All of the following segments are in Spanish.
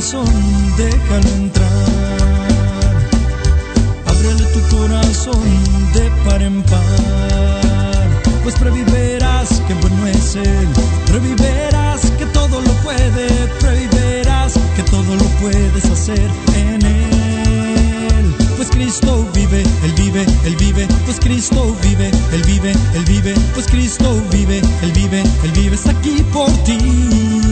corazón, déjalo entrar. Ábrele tu corazón de par en par. Pues previverás que bueno es Él. Previverás que todo lo puede. Previverás que todo lo puedes hacer en Él. Pues Cristo vive, Él vive, Él vive. Pues Cristo vive, Él vive, Él vive. Pues Cristo vive, Él vive, Él vive. Está aquí por ti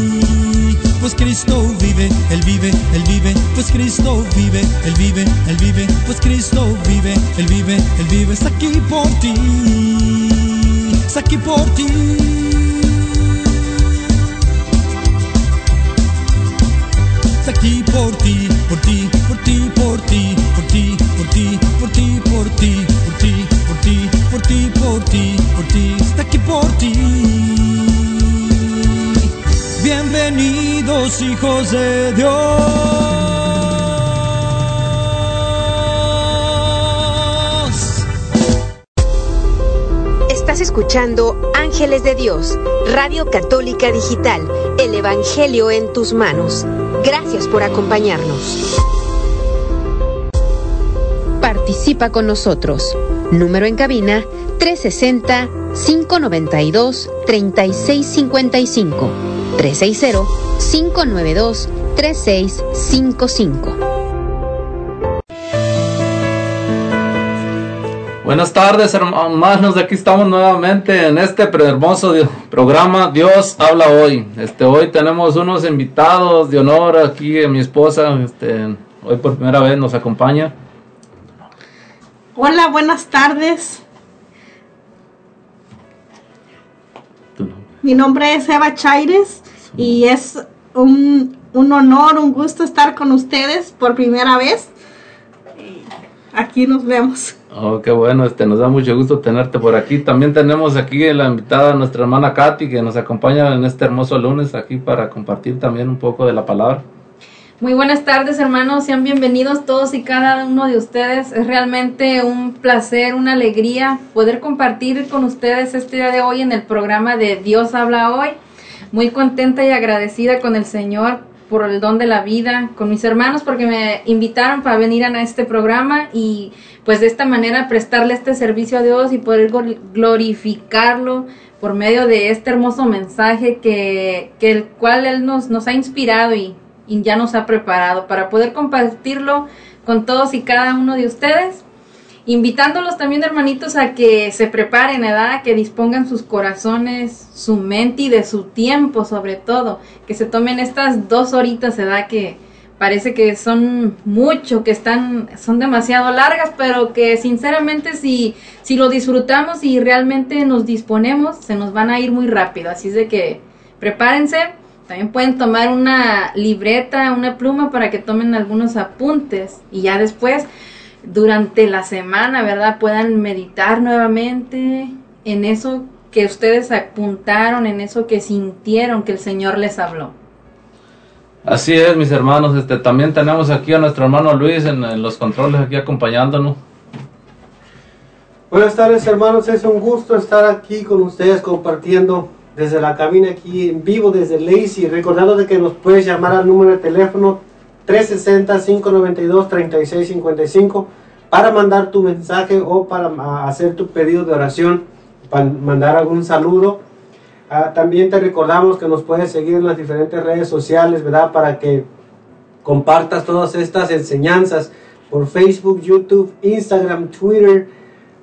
pues Cristo vive, Él vive, Él vive, pues Cristo vive, Él vive, Él vive, pues Cristo vive, Él vive, Él vive, está aquí por ti, está aquí por ti. Está aquí por ti, por ti, por ti, por ti, por ti, por ti, por ti, por ti, por ti, por ti, por ti, por ti, por ti, está aquí por ti. Bienvenidos hijos de Dios. Estás escuchando Ángeles de Dios, Radio Católica Digital, el Evangelio en tus manos. Gracias por acompañarnos. Participa con nosotros. Número en cabina 360 592 3655. 360-592-3655. Buenas tardes, hermanos. Aquí estamos nuevamente en este hermoso programa Dios habla hoy. Este, hoy tenemos unos invitados de honor aquí, mi esposa, este, hoy por primera vez nos acompaña. Hola, buenas tardes. Mi nombre es Eva Chaires y es un, un, honor, un gusto estar con ustedes por primera vez. Aquí nos vemos. Oh, qué bueno, este, nos da mucho gusto tenerte por aquí. También tenemos aquí la invitada nuestra hermana Katy que nos acompaña en este hermoso lunes aquí para compartir también un poco de la palabra. Muy buenas tardes hermanos, sean bienvenidos todos y cada uno de ustedes. Es realmente un placer, una alegría poder compartir con ustedes este día de hoy en el programa de Dios habla hoy. Muy contenta y agradecida con el Señor por el don de la vida, con mis hermanos porque me invitaron para venir a este programa y pues de esta manera prestarle este servicio a Dios y poder glorificarlo por medio de este hermoso mensaje que, que el cual Él nos, nos ha inspirado y y ya nos ha preparado para poder compartirlo con todos y cada uno de ustedes. Invitándolos también, hermanitos, a que se preparen, ¿verdad? Que dispongan sus corazones, su mente y de su tiempo, sobre todo. Que se tomen estas dos horitas, ¿verdad? Que parece que son mucho, que están, son demasiado largas, pero que sinceramente si, si lo disfrutamos y realmente nos disponemos, se nos van a ir muy rápido. Así es de que prepárense también pueden tomar una libreta, una pluma para que tomen algunos apuntes y ya después, durante la semana, ¿verdad? Puedan meditar nuevamente en eso que ustedes apuntaron, en eso que sintieron que el Señor les habló. Así es, mis hermanos. Este, también tenemos aquí a nuestro hermano Luis en, en los controles aquí acompañándonos. Buenas tardes, hermanos. Es un gusto estar aquí con ustedes compartiendo desde la cabina aquí en vivo desde Lacey, recordando de que nos puedes llamar al número de teléfono 360-592-3655 para mandar tu mensaje o para hacer tu pedido de oración, para mandar algún saludo. Ah, también te recordamos que nos puedes seguir en las diferentes redes sociales, ¿verdad? Para que compartas todas estas enseñanzas por Facebook, YouTube, Instagram, Twitter,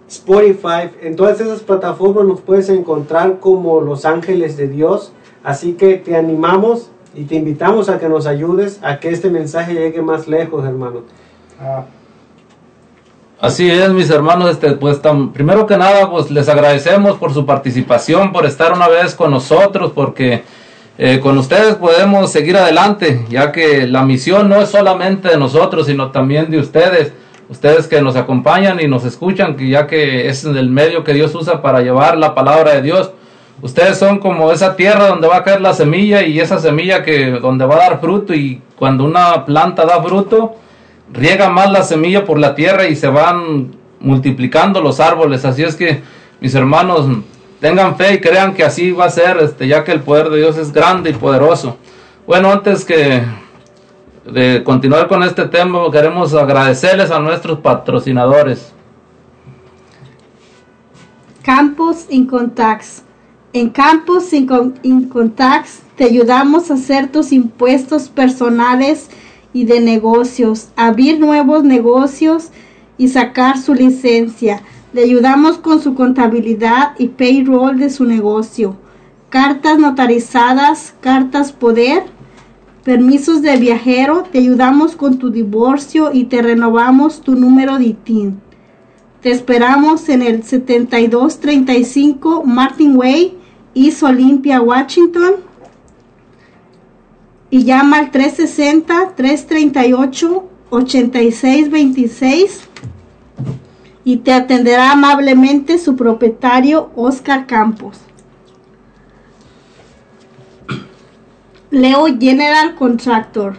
Spotify, en todas esas plataformas nos puedes encontrar como los ángeles de Dios. Así que te animamos y te invitamos a que nos ayudes a que este mensaje llegue más lejos, hermano. Ah. Así es, mis hermanos, este, pues primero que nada, pues les agradecemos por su participación, por estar una vez con nosotros, porque eh, con ustedes podemos seguir adelante, ya que la misión no es solamente de nosotros, sino también de ustedes ustedes que nos acompañan y nos escuchan, que ya que es el medio que Dios usa para llevar la palabra de Dios. Ustedes son como esa tierra donde va a caer la semilla y esa semilla que donde va a dar fruto y cuando una planta da fruto, riega más la semilla por la tierra y se van multiplicando los árboles. Así es que mis hermanos, tengan fe y crean que así va a ser, este, ya que el poder de Dios es grande y poderoso. Bueno, antes que de continuar con este tema, queremos agradecerles a nuestros patrocinadores. Campus Incontax. En Campus Incontax te ayudamos a hacer tus impuestos personales y de negocios, abrir nuevos negocios y sacar su licencia. Le ayudamos con su contabilidad y payroll de su negocio. Cartas notarizadas, cartas poder, permisos de viajero, te ayudamos con tu divorcio y te renovamos tu número de ITIN. Te esperamos en el 7235 Martin Way, East Olympia, Washington. Y llama al 360-338-8626 y te atenderá amablemente su propietario Oscar Campos. Leo General Contractor.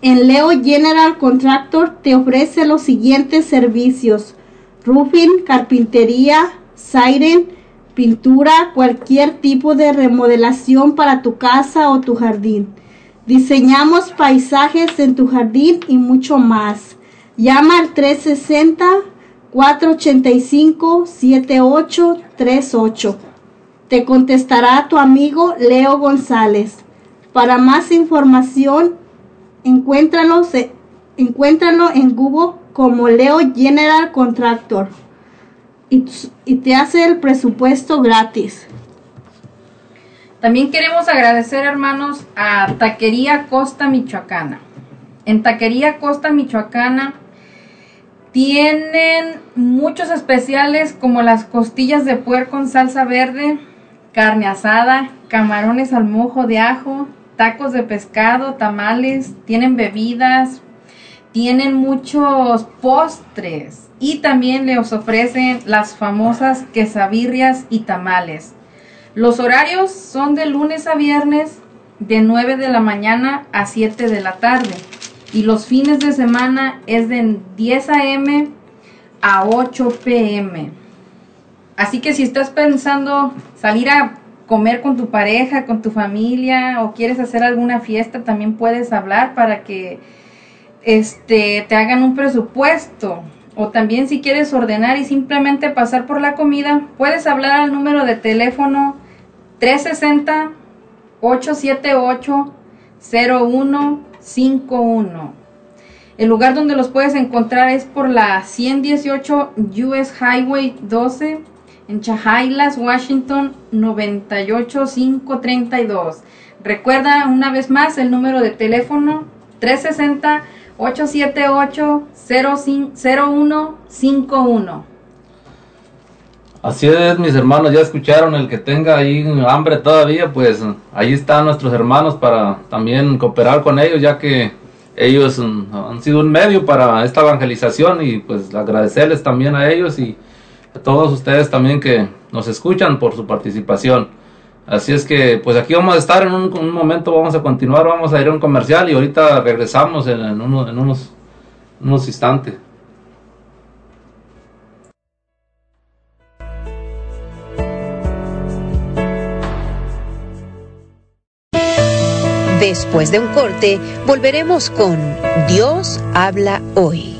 En Leo General Contractor te ofrece los siguientes servicios roofing, carpintería, siren, pintura, cualquier tipo de remodelación para tu casa o tu jardín. Diseñamos paisajes en tu jardín y mucho más. Llama al 360 485 7838. Te contestará tu amigo Leo González. Para más información, encuéntralo, en Google como Leo General Contractor y, y te hace el presupuesto gratis. También queremos agradecer, hermanos, a Taquería Costa Michoacana. En Taquería Costa Michoacana tienen muchos especiales como las costillas de puerco con salsa verde, carne asada, camarones al mojo de ajo, tacos de pescado, tamales, tienen bebidas, tienen muchos postres y también les ofrecen las famosas quesabirrias y tamales. Los horarios son de lunes a viernes de 9 de la mañana a 7 de la tarde y los fines de semana es de 10 a.m. a 8 p.m. Así que si estás pensando salir a comer con tu pareja, con tu familia o quieres hacer alguna fiesta, también puedes hablar para que este, te hagan un presupuesto. O también si quieres ordenar y simplemente pasar por la comida, puedes hablar al número de teléfono 360 878 0151. El lugar donde los puedes encontrar es por la 118 US Highway 12 en Chahailas, Washington 98532. Recuerda una vez más el número de teléfono 360 878-0151. Así es, mis hermanos, ya escucharon, el que tenga ahí hambre todavía, pues ahí están nuestros hermanos para también cooperar con ellos, ya que ellos mm, han sido un medio para esta evangelización y pues agradecerles también a ellos y a todos ustedes también que nos escuchan por su participación. Así es que, pues aquí vamos a estar en un, momento, vamos a continuar, vamos a ir a un comercial y ahorita regresamos en, unos instantes. Después de un corte, volveremos con Dios habla hoy.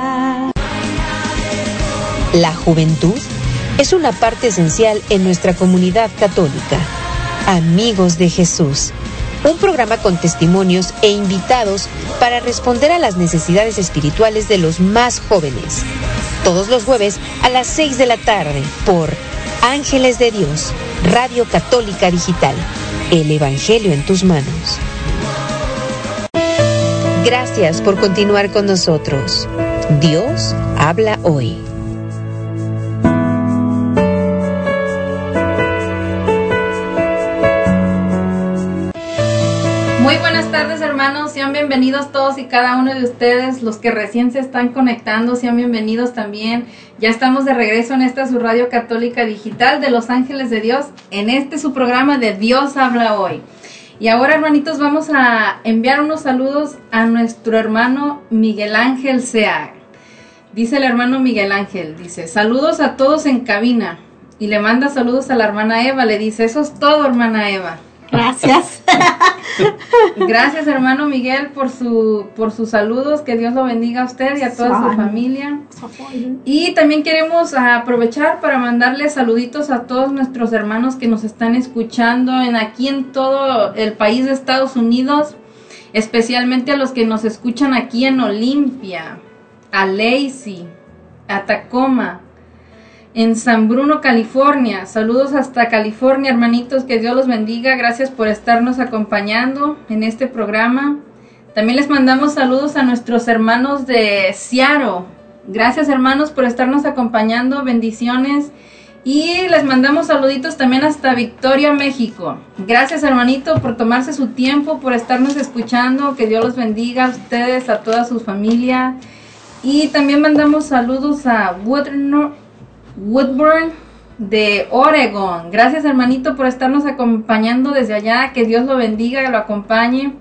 La juventud es una parte esencial en nuestra comunidad católica. Amigos de Jesús, un programa con testimonios e invitados para responder a las necesidades espirituales de los más jóvenes. Todos los jueves a las 6 de la tarde por Ángeles de Dios, Radio Católica Digital, el Evangelio en tus manos. Gracias por continuar con nosotros. Dios habla hoy. Sean bienvenidos todos y cada uno de ustedes, los que recién se están conectando, sean bienvenidos también. Ya estamos de regreso en esta su radio católica digital de Los Ángeles de Dios, en este su programa de Dios habla hoy. Y ahora hermanitos vamos a enviar unos saludos a nuestro hermano Miguel Ángel Seag. Dice el hermano Miguel Ángel, dice, saludos a todos en cabina. Y le manda saludos a la hermana Eva, le dice, eso es todo hermana Eva. Gracias. Gracias, hermano Miguel, por su por sus saludos. Que Dios lo bendiga a usted y a toda su familia. Y también queremos aprovechar para mandarle saluditos a todos nuestros hermanos que nos están escuchando en aquí en todo el país de Estados Unidos, especialmente a los que nos escuchan aquí en Olimpia, a Lacey, a Tacoma, en San Bruno, California. Saludos hasta California, hermanitos, que Dios los bendiga. Gracias por estarnos acompañando en este programa. También les mandamos saludos a nuestros hermanos de Seattle. Gracias, hermanos, por estarnos acompañando. Bendiciones. Y les mandamos saluditos también hasta Victoria, México. Gracias, hermanito, por tomarse su tiempo, por estarnos escuchando. Que Dios los bendiga a ustedes, a toda su familia. Y también mandamos saludos a Woodnor Woodburn de Oregon. Gracias hermanito por estarnos acompañando desde allá. Que Dios lo bendiga, que lo acompañe.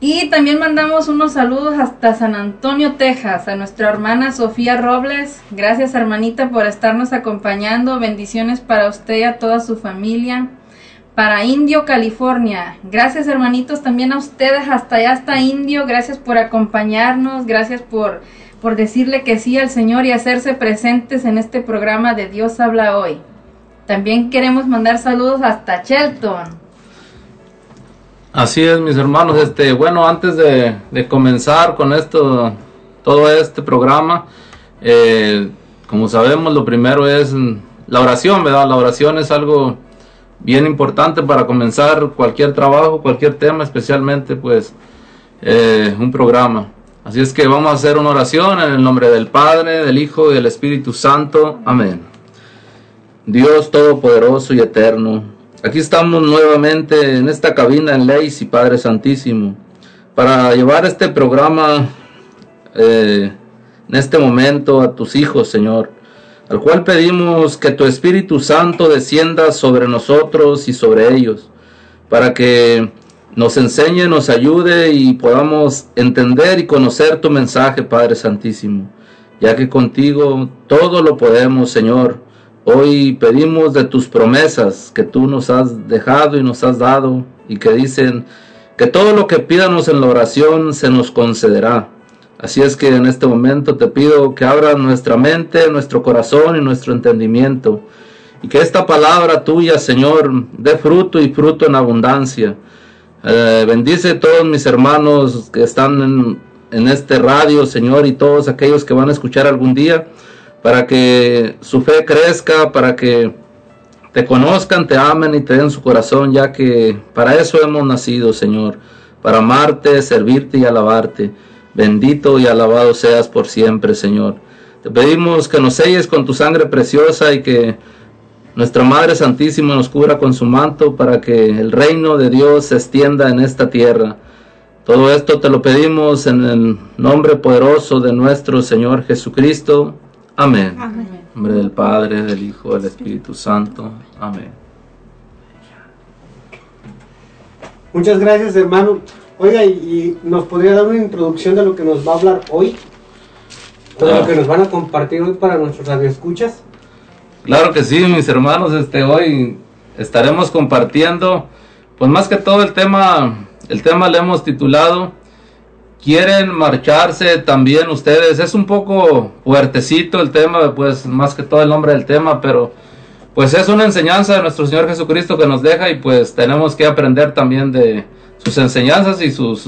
Y también mandamos unos saludos hasta San Antonio, Texas, a nuestra hermana Sofía Robles. Gracias hermanita por estarnos acompañando. Bendiciones para usted y a toda su familia. Para Indio, California. Gracias hermanitos también a ustedes hasta allá, hasta Indio. Gracias por acompañarnos. Gracias por por decirle que sí al Señor y hacerse presentes en este programa de Dios habla hoy. También queremos mandar saludos hasta Shelton. Así es, mis hermanos. Este, bueno, antes de, comenzar con esto, todo este programa, eh, como sabemos, lo primero es la oración, ¿verdad? La oración es algo bien importante para comenzar cualquier trabajo, cualquier tema, especialmente, pues, eh, un programa. Así es que vamos a hacer una oración en el nombre del Padre, del Hijo y del Espíritu Santo. Amén. Dios Todopoderoso y Eterno, aquí estamos nuevamente en esta cabina en Leis y Padre Santísimo para llevar este programa eh, en este momento a tus hijos, Señor, al cual pedimos que tu Espíritu Santo descienda sobre nosotros y sobre ellos, para que nos enseñe, nos ayude y podamos entender y conocer tu mensaje, Padre Santísimo, ya que contigo todo lo podemos, Señor. Hoy pedimos de tus promesas que tú nos has dejado y nos has dado y que dicen que todo lo que pidamos en la oración se nos concederá. Así es que en este momento te pido que abras nuestra mente, nuestro corazón y nuestro entendimiento y que esta palabra tuya, Señor, dé fruto y fruto en abundancia eh, bendice todos mis hermanos que están en, en, este radio, Señor, y todos aquellos que van a escuchar algún día, para que su fe crezca, para que te conozcan, te amen y te den su corazón, ya que para eso hemos nacido, Señor, para amarte, servirte y alabarte. Bendito y alabado seas por siempre, Señor. Te pedimos que nos selles con tu sangre preciosa y que nuestra Madre Santísima nos cubra con su manto para que el reino de Dios se extienda en esta tierra. Todo esto te lo pedimos en el nombre poderoso de nuestro Señor Jesucristo. Amén. En nombre del Padre, del Hijo, del Espíritu Santo. Amén. Muchas gracias, hermano. Oiga, ¿y, nos podría dar una introducción de lo que nos va a hablar hoy? De lo que nos van a compartir hoy para nuestros radioescuchas. Claro que sí, mis hermanos, este hoy estaremos compartiendo, pues más que todo el tema, el tema le hemos titulado quieren marcharse también ustedes. Es un poco fuertecito el tema, pues más que todo el nombre del tema, pero pues es una enseñanza de nuestro Señor Jesucristo que nos deja y pues tenemos que aprender también de sus enseñanzas y sus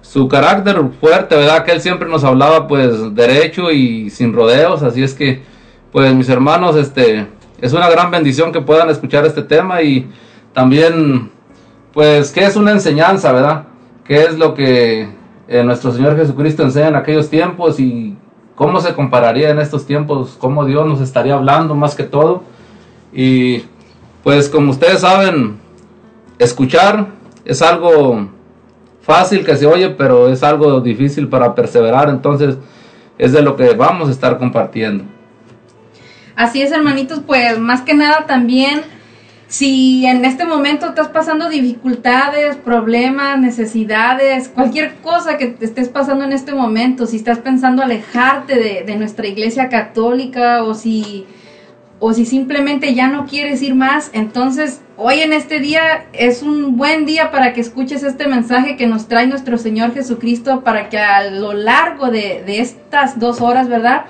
su carácter fuerte, ¿verdad? Que él siempre nos hablaba pues derecho y sin rodeos, así es que pues mis hermanos, este, es una gran bendición que puedan escuchar este tema y también, pues, ¿qué es una enseñanza, verdad? ¿Qué es lo que eh, nuestro Señor Jesucristo enseña en aquellos tiempos y cómo se compararía en estos tiempos, cómo Dios nos estaría hablando más que todo? Y pues como ustedes saben, escuchar es algo fácil que se oye, pero es algo difícil para perseverar, entonces es de lo que vamos a estar compartiendo. Así es, hermanitos, pues más que nada también, si en este momento estás pasando dificultades, problemas, necesidades, cualquier cosa que te estés pasando en este momento, si estás pensando alejarte de, de nuestra iglesia católica o si, o si simplemente ya no quieres ir más, entonces hoy en este día es un buen día para que escuches este mensaje que nos trae nuestro Señor Jesucristo para que a lo largo de, de estas dos horas, ¿verdad?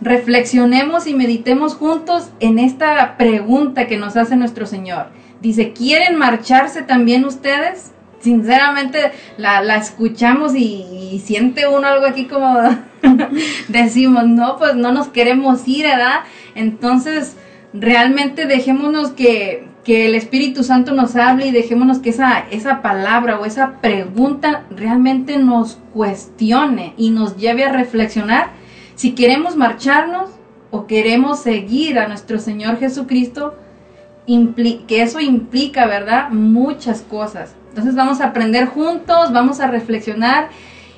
Reflexionemos y meditemos juntos en esta pregunta que nos hace nuestro Señor. Dice, ¿quieren marcharse también ustedes? Sinceramente la, escuchamos y, siente uno algo aquí como decimos, no, pues no nos queremos ir, ¿verdad? Entonces, realmente dejémonos que, que el Espíritu Santo nos hable y dejémonos que esa, esa palabra o esa pregunta realmente nos cuestione y nos lleve a reflexionar si queremos marcharnos o queremos seguir a nuestro Señor Jesucristo, que eso implica, ¿verdad? Muchas cosas. Entonces vamos a aprender juntos, vamos a reflexionar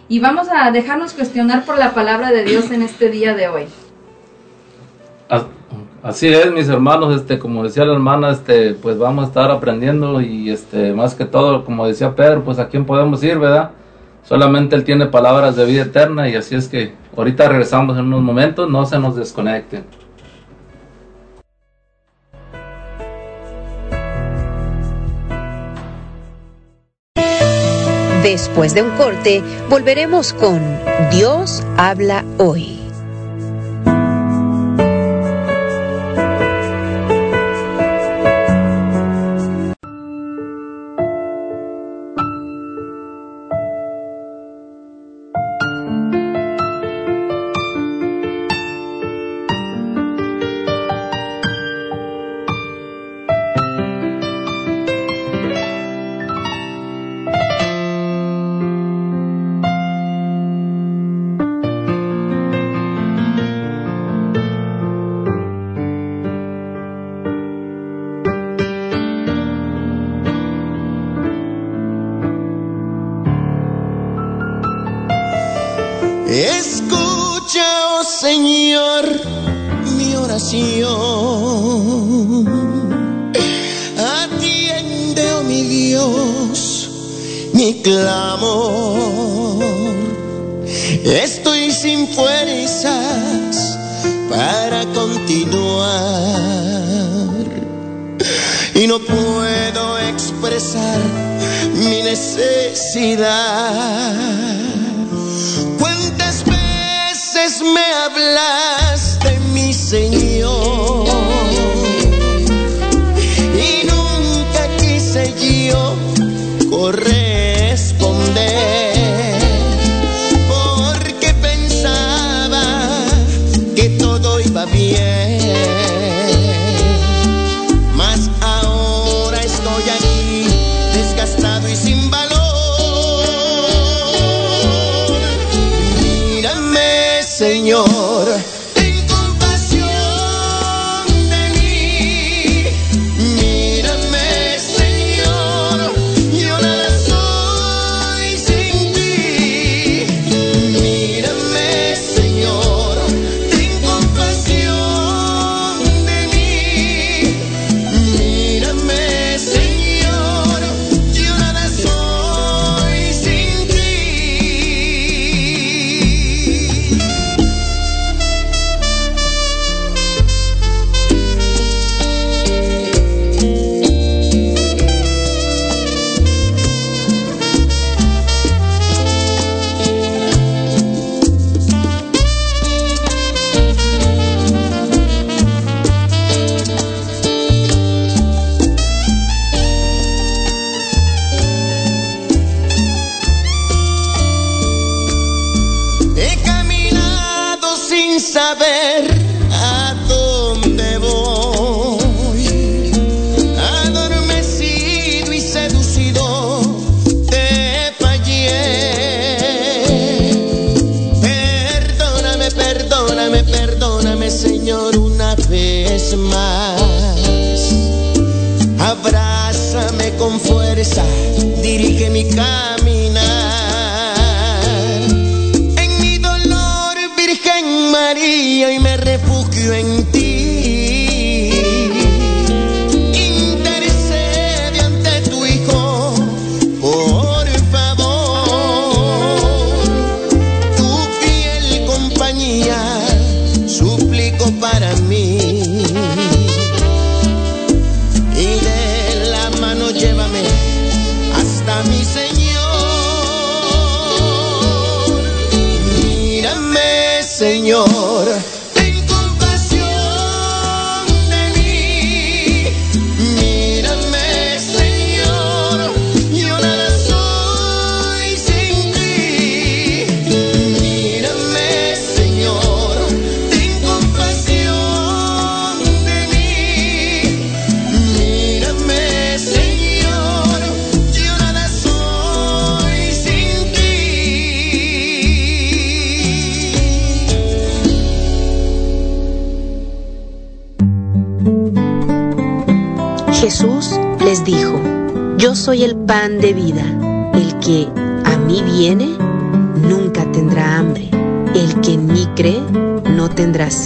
y vamos a dejarnos cuestionar por la palabra de Dios en este día de hoy. Así es, mis hermanos, este, como decía la hermana, este, pues vamos a estar aprendiendo y este, más que todo, como decía Pedro, pues a quién podemos ir, ¿verdad? Solamente Él tiene palabras de vida eterna y así es que ahorita regresamos en unos momentos, no se nos desconecten. Después de un corte, volveremos con Dios habla hoy.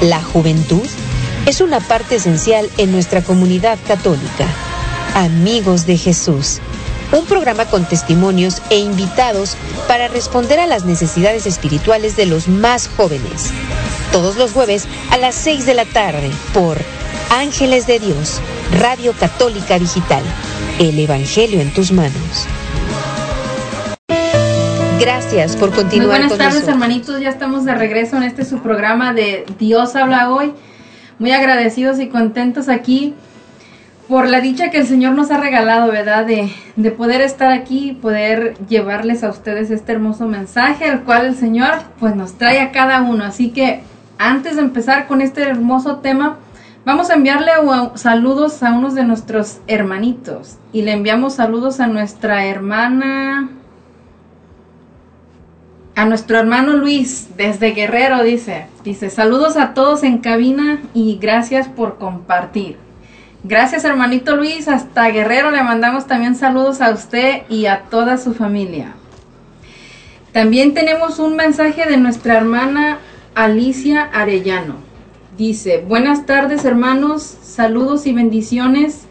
La juventud es una parte esencial en nuestra comunidad católica. Amigos de Jesús, un programa con testimonios e invitados para responder a las necesidades espirituales de los más jóvenes. Todos los jueves a las 6 de la tarde por Ángeles de Dios, Radio Católica Digital. El Evangelio en tus manos. Gracias por Muy continuar buenas con tardes, nosotros. hermanitos. Ya estamos de regreso en este su programa de Dios habla hoy. Muy agradecidos y contentos aquí por la dicha que el Señor nos ha regalado, ¿verdad? De, de poder estar aquí y poder llevarles a ustedes este hermoso mensaje, el cual el Señor pues nos trae a cada uno. Así que antes de empezar con este hermoso tema, vamos a enviarle saludos a unos de nuestros hermanitos. Y le enviamos saludos a nuestra hermana, a nuestro hermano Luis, desde Guerrero, dice. Dice, saludos a todos en cabina y gracias por compartir. Gracias hermanito Luis, hasta Guerrero le mandamos también saludos a usted y a toda su familia. También tenemos un mensaje de nuestra hermana Alicia Arellano. Dice, buenas tardes hermanos, saludos y bendiciones.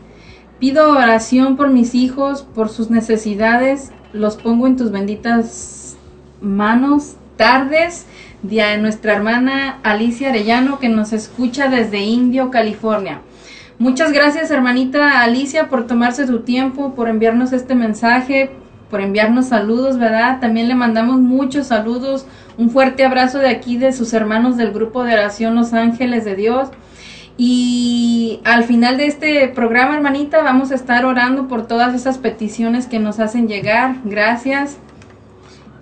Pido oración por mis hijos, por sus necesidades. Los pongo en tus benditas manos. Tardes de nuestra hermana Alicia Arellano que nos escucha desde Indio, California. Muchas gracias hermanita Alicia por tomarse tu tiempo, por enviarnos este mensaje, por enviarnos saludos, ¿verdad? También le mandamos muchos saludos, un fuerte abrazo de aquí de sus hermanos del grupo de oración Los Ángeles de Dios. Y al final de este programa, hermanita, vamos a estar orando por todas esas peticiones que nos hacen llegar. Gracias.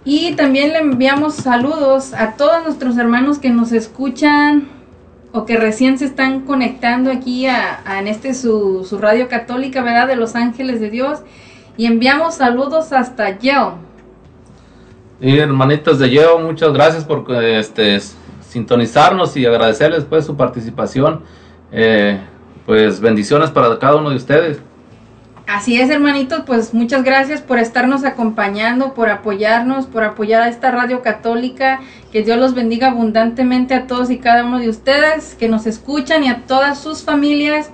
Y también le enviamos saludos a todos nuestros hermanos que nos escuchan o que recién se están conectando aquí a, en este su, su radio católica, ¿verdad? De Los Ángeles de Dios. Y enviamos saludos hasta Yale. Y hermanitos de Yeo, muchas gracias por este, sintonizarnos y agradecerles pues su participación. Eh, pues bendiciones para cada uno de ustedes. Así es, hermanitos, pues muchas gracias por estarnos acompañando, por apoyarnos, por apoyar a esta radio católica. Que Dios los bendiga abundantemente a todos y cada uno de ustedes que nos escuchan y a todas sus familias.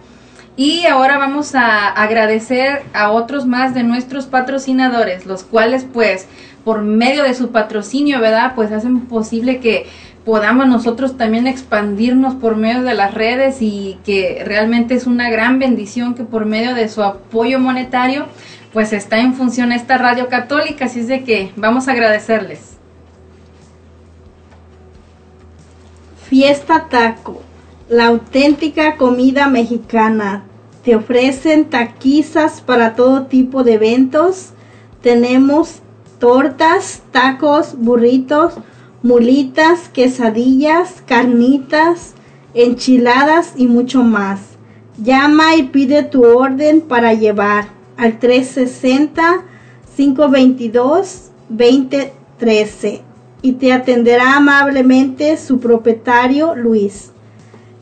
Y ahora vamos a agradecer a otros más de nuestros patrocinadores, los cuales pues por medio de su patrocinio, ¿verdad? Pues hacen posible que podamos nosotros también expandirnos por medio de las redes y que realmente es una gran bendición que por medio de su apoyo monetario pues está en función esta radio católica, así es de que vamos a agradecerles. Fiesta Taco, la auténtica comida mexicana. Te ofrecen taquizas para todo tipo de eventos. Tenemos tortas, tacos, burritos, mulitas, quesadillas, carnitas, enchiladas y mucho más. Llama y pide tu orden para llevar al 360-522-2013 y te atenderá amablemente su propietario Luis.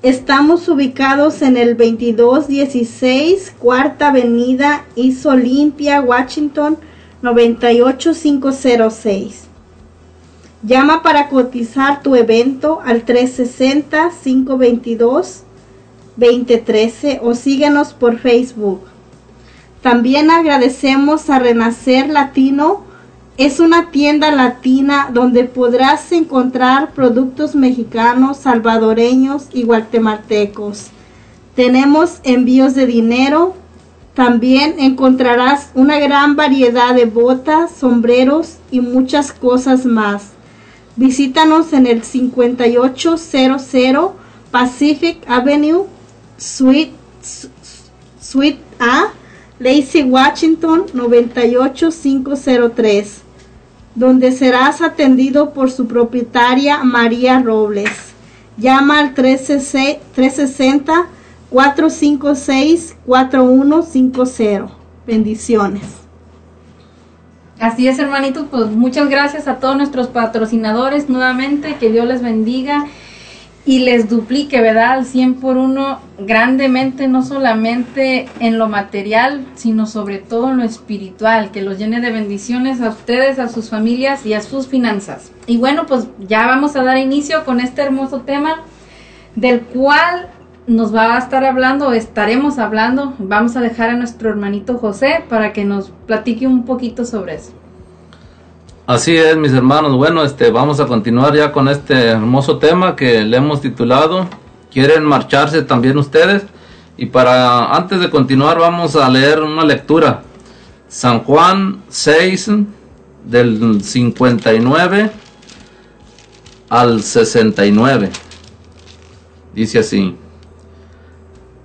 Estamos ubicados en el 2216 Cuarta Avenida East Olympia, Washington 98506. Llama para cotizar tu evento al 360-522-2013 o síguenos por Facebook. También agradecemos a Renacer Latino. Es una tienda latina donde podrás encontrar productos mexicanos, salvadoreños y guatemaltecos. Tenemos envíos de dinero. También encontrarás una gran variedad de botas, sombreros y muchas cosas más. Visítanos en el 5800 Pacific Avenue, Suite, Suite A, Lacey, Washington 98503, donde serás atendido por su propietaria María Robles. Llama al 360 456 4150. Bendiciones. Así es, hermanitos, pues muchas gracias a todos nuestros patrocinadores nuevamente, que Dios les bendiga y les duplique, ¿verdad? Al 100 por uno grandemente, no solamente en lo material, sino sobre todo en lo espiritual, que los llene de bendiciones a ustedes, a sus familias y a sus finanzas. Y bueno, pues ya vamos a dar inicio con este hermoso tema del cual nos va a estar hablando, estaremos hablando. Vamos a dejar a nuestro hermanito José para que nos platique un poquito sobre eso. Así es, mis hermanos. Bueno, este, vamos a continuar ya con este hermoso tema que le hemos titulado ¿Quieren marcharse también ustedes? Y para antes de continuar vamos a leer una lectura. San Juan 6 del 59 al 69. Dice así.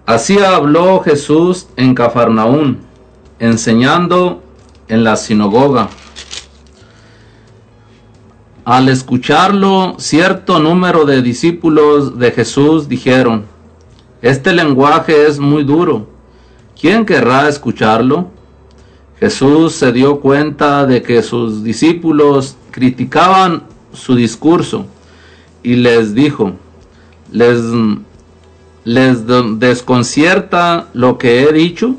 Así habló Jesús en Cafarnaún, enseñando en la sinagoga. Al escucharlo, cierto número de discípulos de Jesús dijeron, Este lenguaje es muy duro, ¿quién querrá escucharlo? Jesús se dio cuenta de que sus discípulos criticaban su discurso y les dijo, les, les desconcierta lo que he dicho.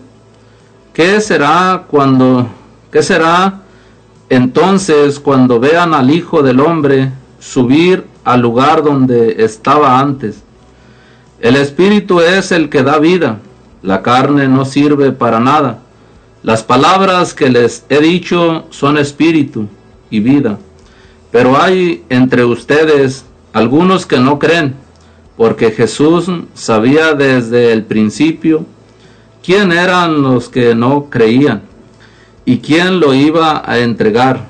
¿Qué será cuando, qué será entonces cuando vean al Hijo del Hombre subir al lugar donde estaba antes? El Espíritu es el que da vida, la carne no sirve para nada. Las palabras que les he dicho son espíritu y vida. Pero hay entre ustedes algunos que no creen, porque Jesús sabía desde el principio quién eran los que no creían y quién lo iba a entregar.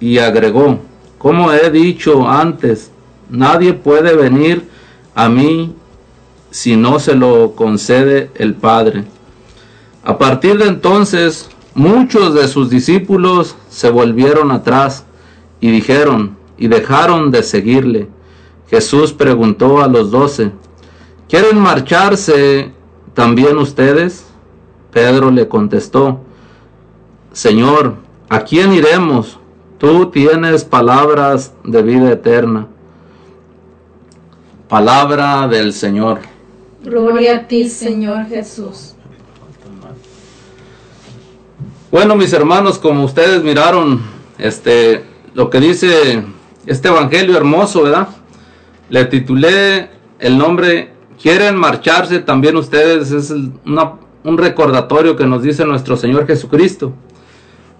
Y agregó, como he dicho antes, nadie puede venir a mí si no se lo concede el Padre. A partir de entonces, muchos de sus discípulos se volvieron atrás y dijeron y dejaron de seguirle. Jesús preguntó a los doce, ¿quieren marcharse también ustedes? Pedro le contestó, Señor, ¿a quién iremos? Tú tienes palabras de vida eterna. Palabra del Señor. Gloria a ti, Señor Jesús. Bueno, mis hermanos, como ustedes miraron, este, lo que dice este evangelio hermoso, ¿verdad? Le titulé el nombre ¿Quieren marcharse también ustedes? Es un recordatorio que nos dice nuestro Señor Jesucristo.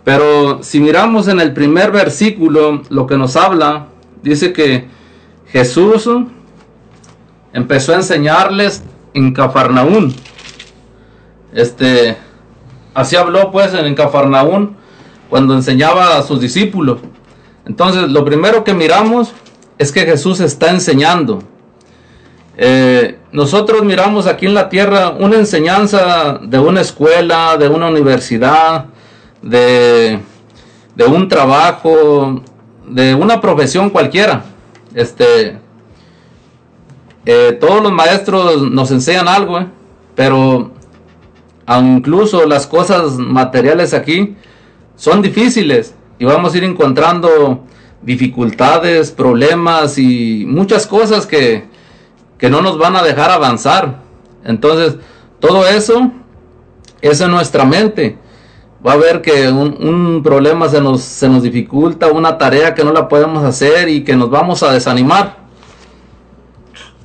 Pero si miramos en el primer versículo, lo que nos habla, dice que Jesús empezó a enseñarles en Cafarnaún. Este, así habló pues en Cafarnaún cuando enseñaba a sus discípulos. Entonces, lo primero que miramos es que Jesús está enseñando. Eh, nosotros miramos aquí en la tierra una enseñanza de una escuela, de una universidad, de, un trabajo, de una profesión cualquiera. Este, eh, todos los maestros nos enseñan algo, eh, pero incluso las cosas materiales aquí son difíciles y vamos a ir encontrando dificultades, problemas y muchas cosas que, que no nos van a dejar avanzar. Entonces, todo eso es en nuestra mente. Va a ver que un, un, problema se nos, se nos dificulta, una tarea que no la podemos hacer y que nos vamos a desanimar.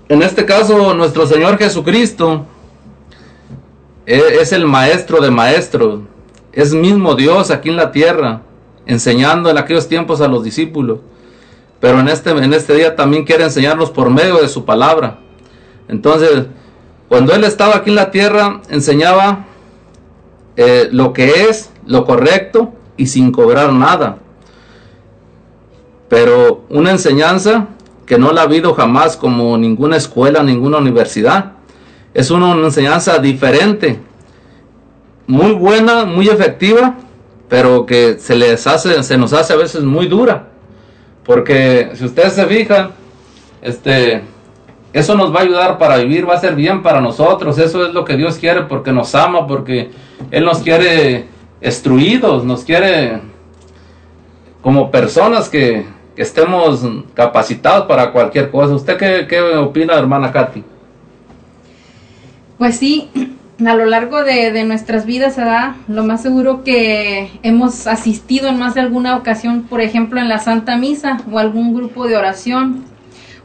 En este caso, nuestro Señor Jesucristo es el maestro de maestros, es mismo Dios aquí en la tierra enseñando en aquellos tiempos a los discípulos. Pero en este, en este día también quiere enseñarnos por medio de su palabra. Entonces, cuando Él estaba aquí en la tierra, enseñaba eh, lo que es, lo correcto y sin cobrar nada. Pero una enseñanza que no la ha habido jamás como ninguna escuela, ninguna universidad. Es una enseñanza diferente, muy buena, muy efectiva, pero que se les hace, se nos hace a veces muy dura. Porque si ustedes se fijan, este, eso nos va a ayudar para vivir, va a ser bien para nosotros. Eso es lo que Dios quiere porque nos ama, porque Él nos quiere instruidos, nos quiere como personas que, estemos capacitados para cualquier cosa. ¿Usted qué, qué opina, hermana Katy? Pues sí, a lo largo de, nuestras vidas, ¿verdad? Lo más seguro que hemos asistido en más de alguna ocasión, por ejemplo, en la Santa Misa o algún grupo de oración,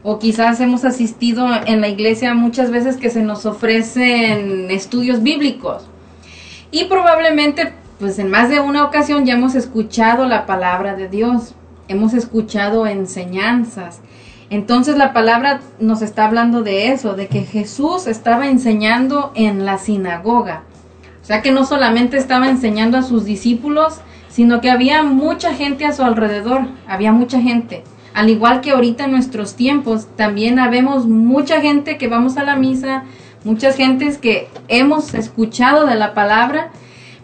o quizás hemos asistido en la iglesia muchas veces que se nos ofrecen estudios bíblicos. Y probablemente, pues en más de una ocasión ya hemos escuchado la palabra de Dios, hemos escuchado enseñanzas, entonces la palabra nos está hablando de eso, de que Jesús estaba enseñando en la sinagoga. O sea que no solamente estaba enseñando a sus discípulos, sino que había mucha gente a su alrededor, había mucha gente. Al igual que ahorita en nuestros tiempos, también habemos mucha gente que vamos a la misa, muchas gentes que hemos escuchado de la palabra,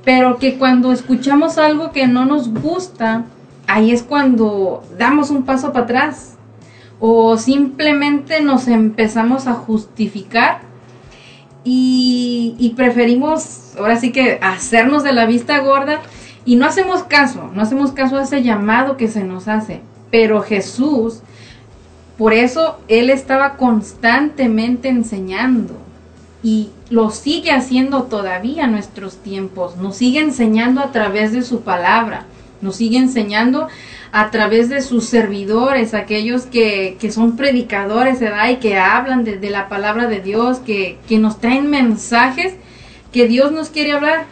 pero que cuando escuchamos algo que no nos gusta, ahí es cuando damos un paso para atrás o simplemente nos empezamos a justificar y, y preferimos ahora sí que hacernos de la vista gorda y no hacemos caso, no hacemos caso a ese llamado que se nos hace. Pero Jesús, por eso Él estaba constantemente enseñando y lo sigue haciendo todavía en nuestros tiempos. Nos sigue enseñando a través de su palabra, nos sigue enseñando a través de sus servidores, aquellos que, que son predicadores, ¿verdad? Y que hablan de, de la palabra de Dios, que, que nos traen mensajes que Dios nos quiere hablar.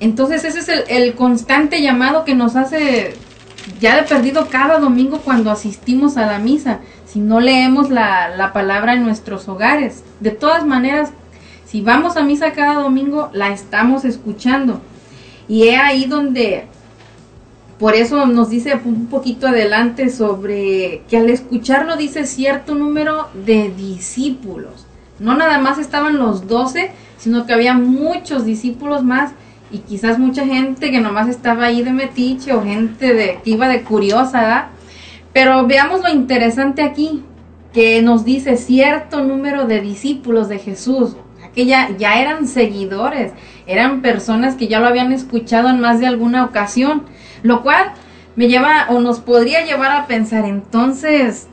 Entonces ese es el, el, constante llamado que nos hace ya de perdido cada domingo cuando asistimos a la misa, si no leemos la, la, palabra en nuestros hogares. De todas maneras, si vamos a misa cada domingo, la estamos escuchando. Y es ahí donde, por eso nos dice un poquito adelante sobre que al escucharlo dice cierto número de discípulos. No nada más estaban los doce, sino que había muchos discípulos más y quizás mucha gente que nomás estaba ahí de metiche o gente de, que iba de curiosa, ¿verdad? Pero veamos lo interesante aquí, que nos dice cierto número de discípulos de Jesús, que ya, ya eran seguidores, eran personas que ya lo habían escuchado en más de alguna ocasión, lo cual me lleva o nos podría llevar a pensar, entonces,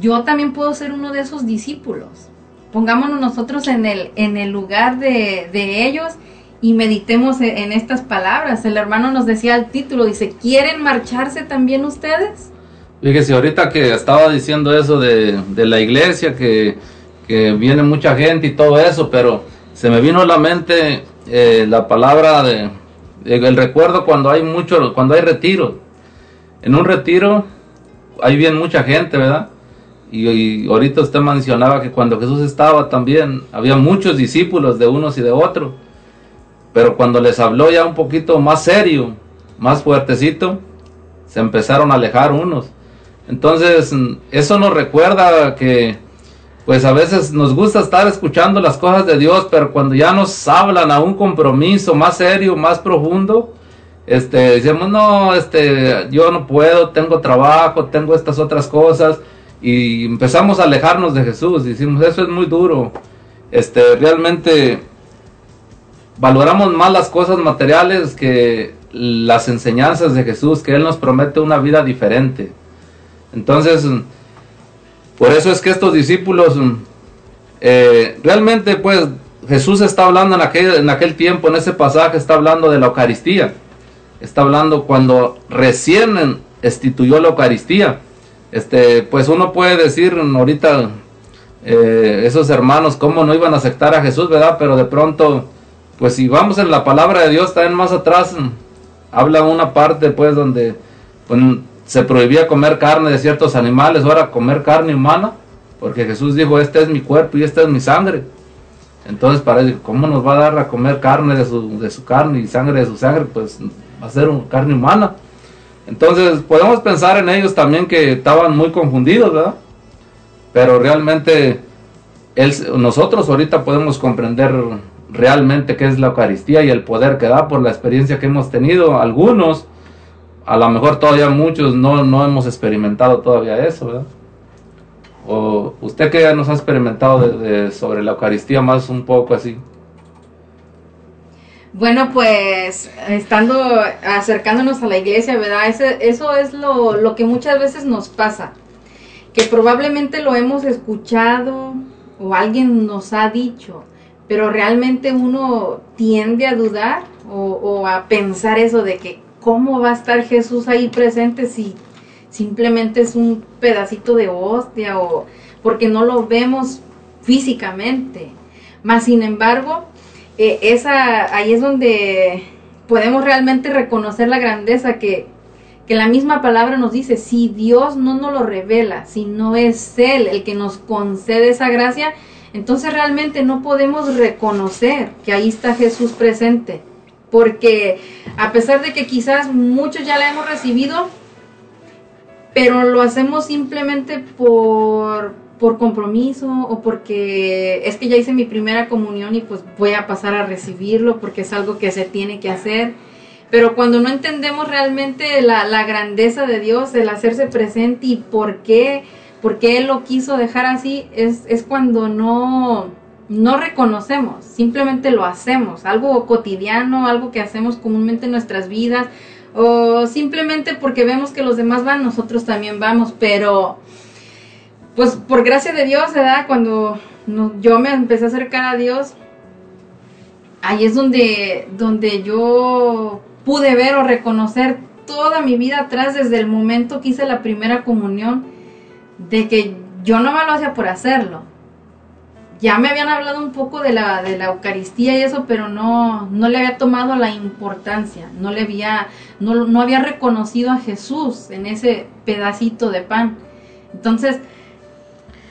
yo también puedo ser uno de esos discípulos. Pongámonos nosotros en el, en el lugar de, de ellos y meditemos en estas palabras. El hermano nos decía el título, dice, ¿quieren marcharse también ustedes? Fíjese, ahorita que estaba diciendo eso de, de la iglesia, que, que, viene mucha gente y todo eso, pero se me vino a la mente eh, la palabra de, el recuerdo cuando hay mucho, cuando hay retiro. En un retiro hay bien mucha gente, ¿verdad? Y, y ahorita usted mencionaba que cuando Jesús estaba también había muchos discípulos de unos y de otros pero cuando les habló ya un poquito más serio, más fuertecito, se empezaron a alejar unos. Entonces, eso nos recuerda que, pues a veces nos gusta estar escuchando las cosas de Dios, pero cuando ya nos hablan a un compromiso más serio, más profundo, este, decimos, no, este, yo no puedo, tengo trabajo, tengo estas otras cosas, y empezamos a alejarnos de Jesús, y decimos, eso es muy duro. Este, realmente valoramos más las cosas materiales que las enseñanzas de Jesús, que Él nos promete una vida diferente. Entonces, por eso es que estos discípulos, eh, realmente pues Jesús está hablando en aquel, tiempo, en ese pasaje está hablando de la Eucaristía. Está hablando cuando recién instituyó la Eucaristía. Este, pues uno puede decir ahorita, eh, esos hermanos, cómo no iban a aceptar a Jesús, ¿verdad? Pero de pronto pues si vamos en la palabra de Dios, también más atrás, habla una parte pues donde se prohibía comer carne de ciertos animales, ahora comer carne humana, porque Jesús dijo, este es mi cuerpo y esta es mi sangre. Entonces, para él, ¿cómo nos va a dar a comer carne de su, de su carne y sangre de su sangre? Pues va a ser una carne humana. Entonces, podemos pensar en ellos también que estaban muy confundidos, ¿verdad? Pero realmente nosotros ahorita podemos comprender realmente qué es la Eucaristía y el poder que da por la experiencia que hemos tenido. Algunos, a lo mejor todavía muchos no, no hemos experimentado todavía eso, ¿verdad? O usted que ya nos ha experimentado sobre la Eucaristía más un poco así. Bueno, pues estando acercándonos a la iglesia, ¿verdad? Eso es lo, lo que muchas veces nos pasa, que probablemente lo hemos escuchado o alguien nos ha dicho, pero realmente uno tiende a dudar o, a pensar eso de que cómo va a estar Jesús ahí presente si simplemente es un pedacito de hostia o porque no lo vemos físicamente. Más sin embargo, eh, ahí es donde podemos realmente reconocer la grandeza que, que la misma palabra nos dice, si Dios no nos lo revela, si no es Él el que nos concede esa gracia, entonces realmente no podemos reconocer que ahí está Jesús presente. Porque a pesar de que quizás muchos ya la hemos recibido, pero lo hacemos simplemente por, por compromiso o porque es que ya hice mi primera comunión y pues voy a pasar a recibirlo porque es algo que se tiene que hacer. Pero cuando no entendemos realmente la, grandeza de Dios, el hacerse presente y por qué, por qué Él lo quiso dejar así, es, es cuando no, no reconocemos, simplemente lo hacemos, algo cotidiano, algo que hacemos comúnmente en nuestras vidas, o simplemente porque vemos que los demás van, nosotros también vamos, pero pues por gracia de Dios, ¿verdad? Cuando yo me empecé a acercar a Dios, ahí es donde, donde yo pude ver o reconocer toda mi vida atrás desde el momento que hice la primera comunión, de que yo no me lo hacía por hacerlo, ya me habían hablado un poco de la, de la Eucaristía y eso, pero no, no le había tomado la importancia, no le había, no, no había reconocido a Jesús en ese pedacito de pan. Entonces,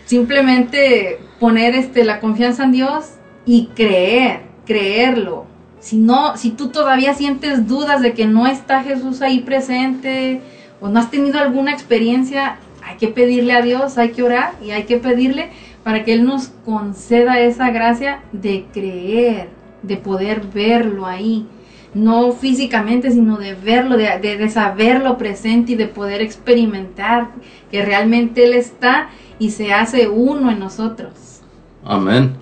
simplemente poner este, la confianza en Dios y creer, creerlo. Si no, si tú todavía sientes dudas de que no está Jesús ahí presente o no has tenido alguna experiencia, hay que pedirle a Dios, hay que orar y hay que pedirle para que Él nos conceda esa gracia de creer, de poder verlo ahí, no físicamente, sino de verlo, de, saberlo presente y de poder experimentar que realmente Él está y se hace uno en nosotros. Amén.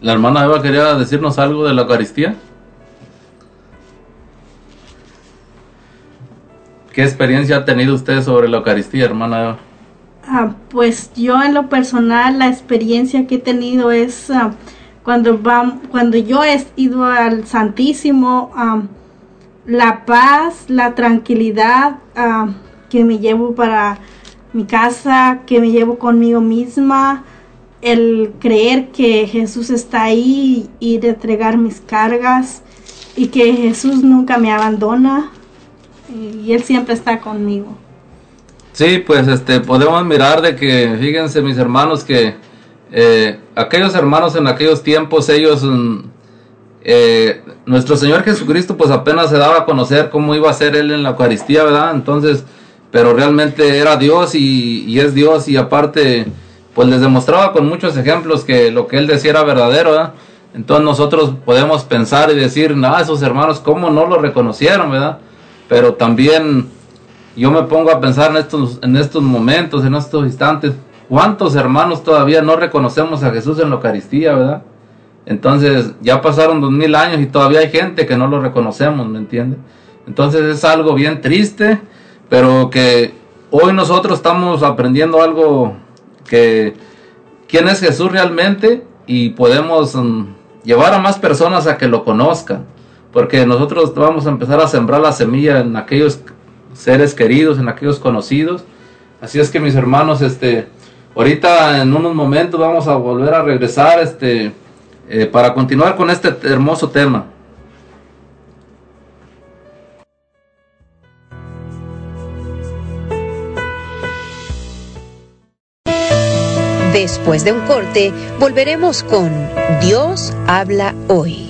La hermana Eva quería decirnos algo de la Eucaristía. ¿Qué experiencia ha tenido usted sobre la Eucaristía, hermana Eva? Ah, pues yo en lo personal la experiencia que he tenido es ah, cuando, cuando yo he ido al Santísimo, ah, la paz, la tranquilidad que me llevo para mi casa, que me llevo conmigo misma, el creer que Jesús está ahí y de entregar mis cargas y que Jesús nunca me abandona y Él siempre está conmigo. Sí, pues este, podemos mirar de que, fíjense mis hermanos, que eh, aquellos hermanos en aquellos tiempos, ellos, mm, eh, nuestro Señor Jesucristo pues apenas se daba a conocer cómo iba a ser Él en la Eucaristía, ¿verdad? Entonces, pero realmente era Dios y, es Dios y aparte, pues les demostraba con muchos ejemplos que lo que Él decía era verdadero, ¿verdad? Entonces nosotros podemos pensar y decir, no, esos hermanos, ¿cómo no lo reconocieron, verdad? Pero también yo me pongo a pensar en estos, en estos momentos, en estos instantes, ¿cuántos hermanos todavía no reconocemos a Jesús en la Eucaristía, verdad? Entonces, ya pasaron dos mil años y todavía hay gente que no lo reconocemos, ¿me entiende? Entonces es algo bien triste, pero que hoy nosotros estamos aprendiendo algo que, quién es Jesús realmente y podemos mm, llevar a más personas a que lo conozcan, porque nosotros vamos a empezar a sembrar la semilla en aquellos seres queridos, en aquellos conocidos. Así es que mis hermanos, este, ahorita en unos momentos vamos a volver a regresar, este, eh, para continuar con este hermoso tema. Después de un corte, volveremos con Dios habla hoy.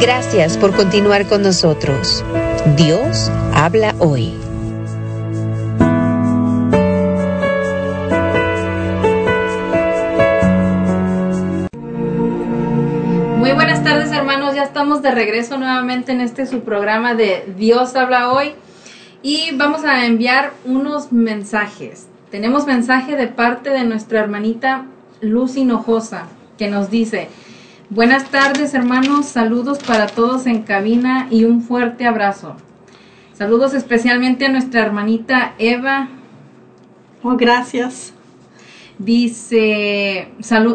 Gracias por continuar con nosotros. Dios habla hoy. Muy buenas tardes hermanos, ya estamos de regreso nuevamente en este su programa de Dios habla hoy y vamos a enviar unos mensajes. Tenemos mensaje de parte de nuestra hermanita Luz Hinojosa que nos dice, buenas tardes hermanos, saludos para todos en cabina y un fuerte abrazo. Saludos especialmente a nuestra hermanita Eva Oh, gracias. Dice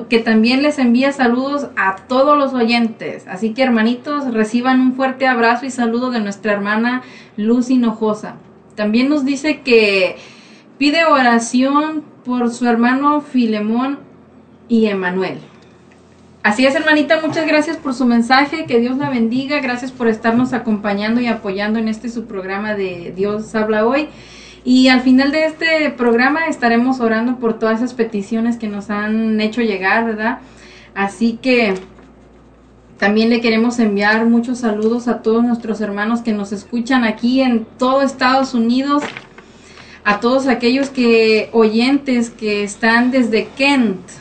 que también les envía saludos a todos los oyentes. Así que hermanitos, reciban un fuerte abrazo y saludo de nuestra hermana Luz Hinojosa. También nos dice que pide oración por su hermano Filemón y Emanuel. Así es, hermanita, muchas gracias por su mensaje, que Dios la bendiga, gracias por estarnos acompañando y apoyando en este su programa de Dios habla hoy. Y al final de este programa estaremos orando por todas esas peticiones que nos han hecho llegar, ¿verdad? Así que también le queremos enviar muchos saludos a todos nuestros hermanos que nos escuchan aquí en todo Estados Unidos, a todos aquellos que oyentes que están desde Kent.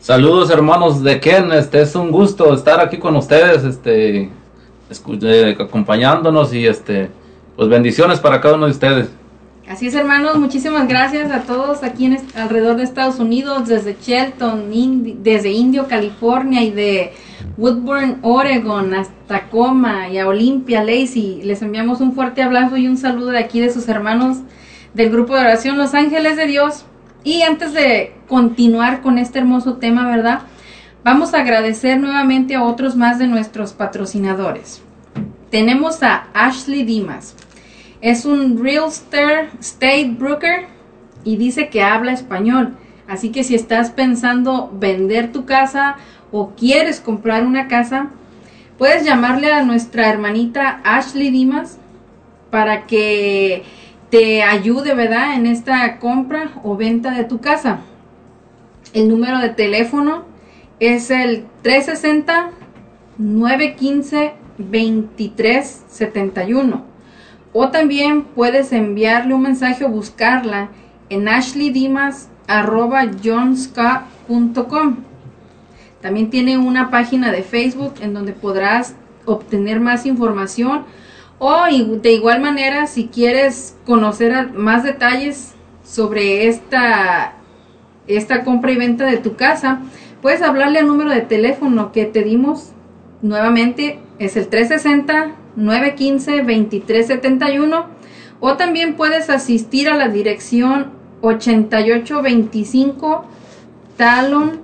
Saludos hermanos de Ken, este es un gusto estar aquí con ustedes, este eh, acompañándonos y este pues bendiciones para cada uno de ustedes. Así es, hermanos, muchísimas gracias a todos aquí en alrededor de Estados Unidos, desde Shelton, Indi- desde Indio, California y de Woodburn, Oregon, hasta Tacoma y a Olympia, Lacey. Les enviamos un fuerte abrazo y un saludo de aquí de sus hermanos del grupo de oración Los Ángeles de Dios. Y antes de continuar con este hermoso tema, ¿verdad? Vamos a agradecer nuevamente a otros más de nuestros patrocinadores. Tenemos a Ashley Dimas. Es un real estate state broker y dice que habla español. Así que si estás pensando vender tu casa o quieres comprar una casa, puedes llamarle a nuestra hermanita Ashley Dimas para que te ayude, ¿verdad? En esta compra o venta de tu casa. El número de teléfono es el 360 915 2371. O también puedes enviarle un mensaje o buscarla en ashleydimas.com. También tiene una página de Facebook en donde podrás obtener más información o de igual manera si quieres conocer más detalles sobre esta, esta compra y venta de tu casa, puedes hablarle al número de teléfono que te dimos nuevamente, es el 360-915-2371 o también puedes asistir a la dirección 8825 Talon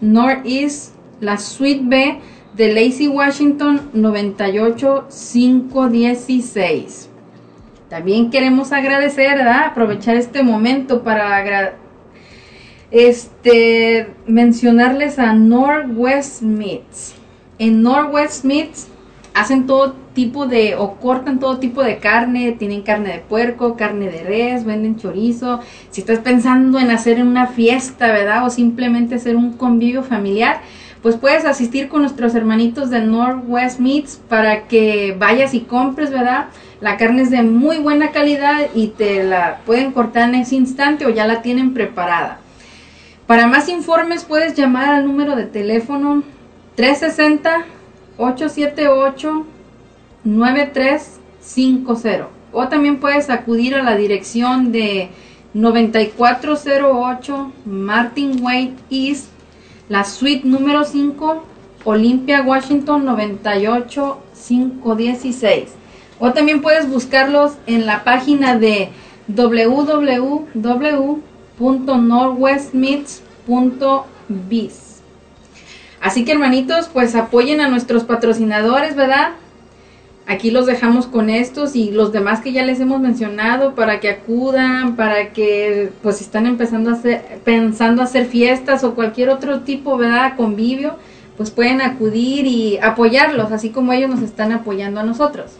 Northeast, la Suite B de Lacey Washington 98516. También queremos agradecer, ¿verdad? aprovechar este momento para este, mencionarles a Northwest Meats. En Northwest Meats hacen todo tipo de, o cortan todo tipo de carne, tienen carne de puerco, carne de res, venden chorizo. Si estás pensando en hacer una fiesta, ¿verdad? O simplemente hacer un convivio familiar, pues puedes asistir con nuestros hermanitos de Northwest Meats para que vayas y compres, ¿verdad? La carne es de muy buena calidad y te la pueden cortar en ese instante o ya la tienen preparada. Para más informes puedes llamar al número de teléfono 360 878 9350 o también puedes acudir a la dirección de 9408 Martin Way East, la suite número 5, Olympia, Washington 98516. O también puedes buscarlos en la página de www.northwestmeets.biz. Así que hermanitos, pues apoyen a nuestros patrocinadores, ¿verdad? Aquí los dejamos con estos y los demás que ya les hemos mencionado para que acudan, para que pues si están empezando a hacer, pensando hacer fiestas o cualquier otro tipo, ¿verdad? Convivio, pues pueden acudir y apoyarlos, así como ellos nos están apoyando a nosotros.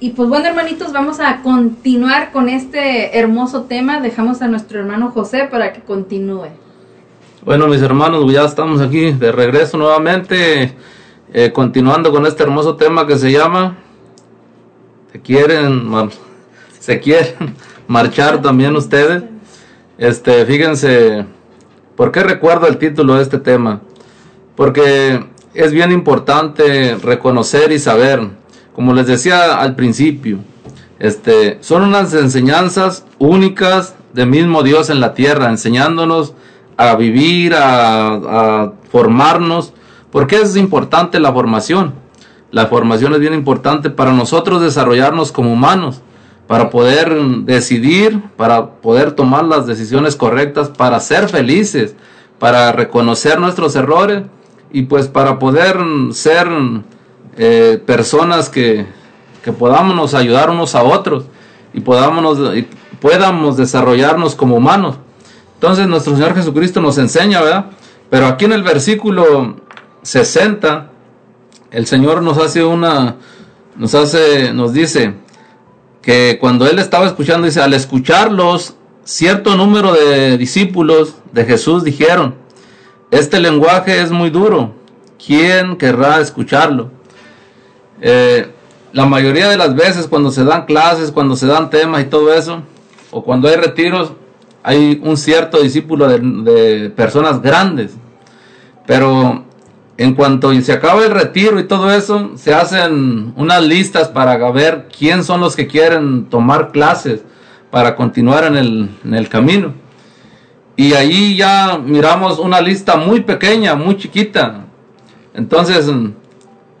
Y pues bueno, hermanitos, vamos a continuar con este hermoso tema. Dejamos a nuestro hermano José para que continúe. Bueno, mis hermanos, ya estamos aquí de regreso nuevamente, eh, continuando con este hermoso tema que se llama ¿Se quieren, se quieren marchar también ustedes? Este, fíjense, ¿por qué recuerdo el título de este tema? Porque es bien importante reconocer y saber, como les decía al principio, este, son unas enseñanzas únicas del mismo Dios en la tierra, enseñándonos a vivir, a, formarnos, porque es importante la formación. La formación es bien importante para nosotros desarrollarnos como humanos, para poder decidir, para poder tomar las decisiones correctas, para ser felices, para reconocer nuestros errores y pues para poder ser eh, personas que, que podamos ayudar unos a otros y podamos, y podamos desarrollarnos como humanos. Entonces nuestro Señor Jesucristo nos enseña, ¿verdad? Pero aquí en el versículo 60, el Señor nos hace una, nos hace, nos dice que cuando Él estaba escuchando, dice, al escucharlos, cierto número de discípulos de Jesús dijeron, este lenguaje es muy duro, ¿quién querrá escucharlo? Eh, la mayoría de las veces cuando se dan clases, cuando se dan temas y todo eso, o cuando hay retiros, hay un cierto discípulo de, personas grandes, pero en cuanto se acaba el retiro y todo eso, se hacen unas listas para ver quién son los que quieren tomar clases para continuar en el, en el camino. Y ahí ya miramos una lista muy pequeña, muy chiquita. Entonces,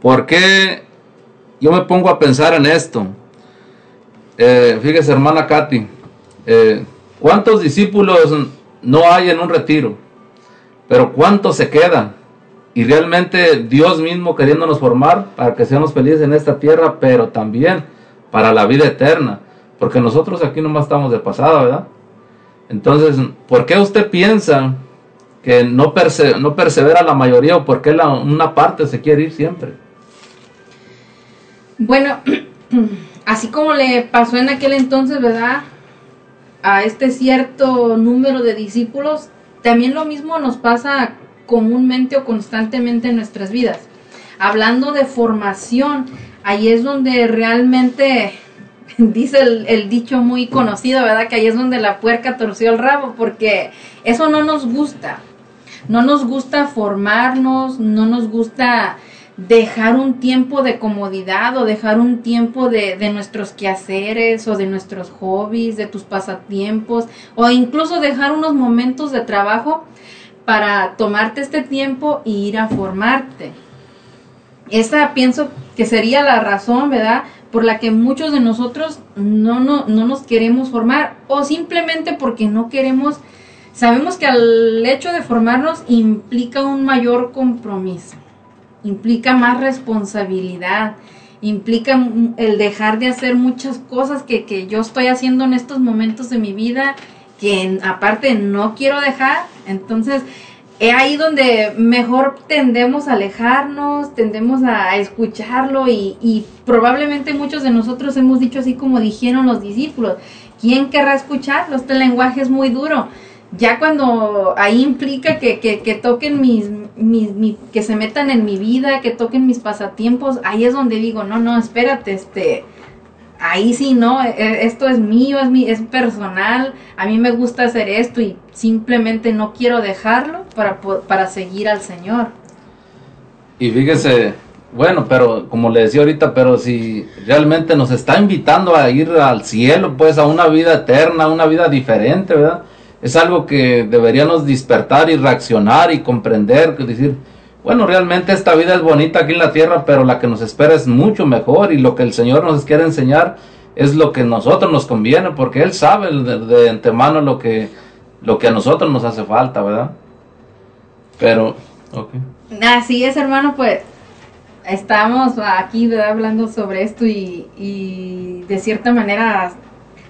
¿por qué yo me pongo a pensar en esto? Eh, fíjese, hermana Katy, eh, ¿Cuántos discípulos no hay en un retiro? Pero ¿cuántos se quedan? Y realmente Dios mismo queriéndonos formar para que seamos felices en esta tierra, pero también para la vida eterna. Porque nosotros aquí nomás estamos de pasada, ¿verdad? Entonces, ¿por qué usted piensa que no, no persevera la mayoría o por qué una parte se quiere ir siempre? Bueno, así como le pasó en aquel entonces, ¿verdad? a este cierto número de discípulos, también lo mismo nos pasa comúnmente o constantemente en nuestras vidas. Hablando de formación, ahí es donde realmente dice el, dicho muy conocido, ¿verdad? Que ahí es donde la puerca torció el rabo, porque eso no nos gusta. No nos gusta formarnos, no nos gusta dejar un tiempo de comodidad o dejar un tiempo de, de, nuestros quehaceres o de nuestros hobbies, de tus pasatiempos o incluso dejar unos momentos de trabajo para tomarte este tiempo e ir a formarte. Esa pienso que sería la razón, ¿verdad? Por la que muchos de nosotros no, no, no nos queremos formar o simplemente porque no queremos, sabemos que al hecho de formarnos implica un mayor compromiso implica más responsabilidad, implica el dejar de hacer muchas cosas que, que yo estoy haciendo en estos momentos de mi vida, que aparte no quiero dejar. Entonces, es ahí donde mejor tendemos a alejarnos, tendemos a escucharlo y, y, probablemente muchos de nosotros hemos dicho así como dijeron los discípulos, ¿quién querrá escucharlo? Este lenguaje es muy duro ya cuando ahí implica que, que, que toquen mis, mis, que se metan en mi vida, que toquen mis pasatiempos, ahí es donde digo, no, no, espérate, este, ahí sí, no, e, e, esto es mío, es, mi, es personal, a mí me gusta hacer esto y simplemente no quiero dejarlo para, para seguir al Señor. Y fíjese, bueno, pero como le decía ahorita, pero si realmente nos está invitando a ir al cielo, pues a una vida eterna, una vida diferente, ¿verdad? es algo que deberíamos despertar y reaccionar y comprender, que decir, bueno, realmente esta vida es bonita aquí en la tierra, pero la que nos espera es mucho mejor y lo que el Señor nos quiere enseñar es lo que a nosotros nos conviene, porque Él sabe de, antemano lo que, lo que a nosotros nos hace falta, ¿verdad? Pero, ok. Así es, hermano, pues estamos aquí hablando sobre esto y, y de cierta manera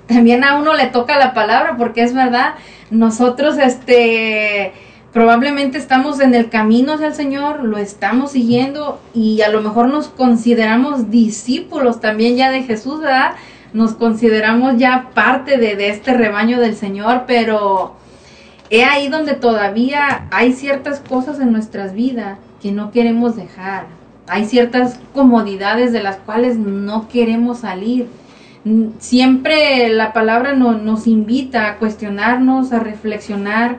también a uno le toca la palabra porque es verdad, nosotros este probablemente estamos en el camino hacia el Señor, lo estamos siguiendo y a lo mejor nos consideramos discípulos también ya de Jesús, ¿verdad? Nos consideramos ya parte de, este rebaño del Señor, pero he ahí donde todavía hay ciertas cosas en nuestras vidas que no queremos dejar. Hay ciertas comodidades de las cuales no queremos salir siempre la palabra nos invita a cuestionarnos, a reflexionar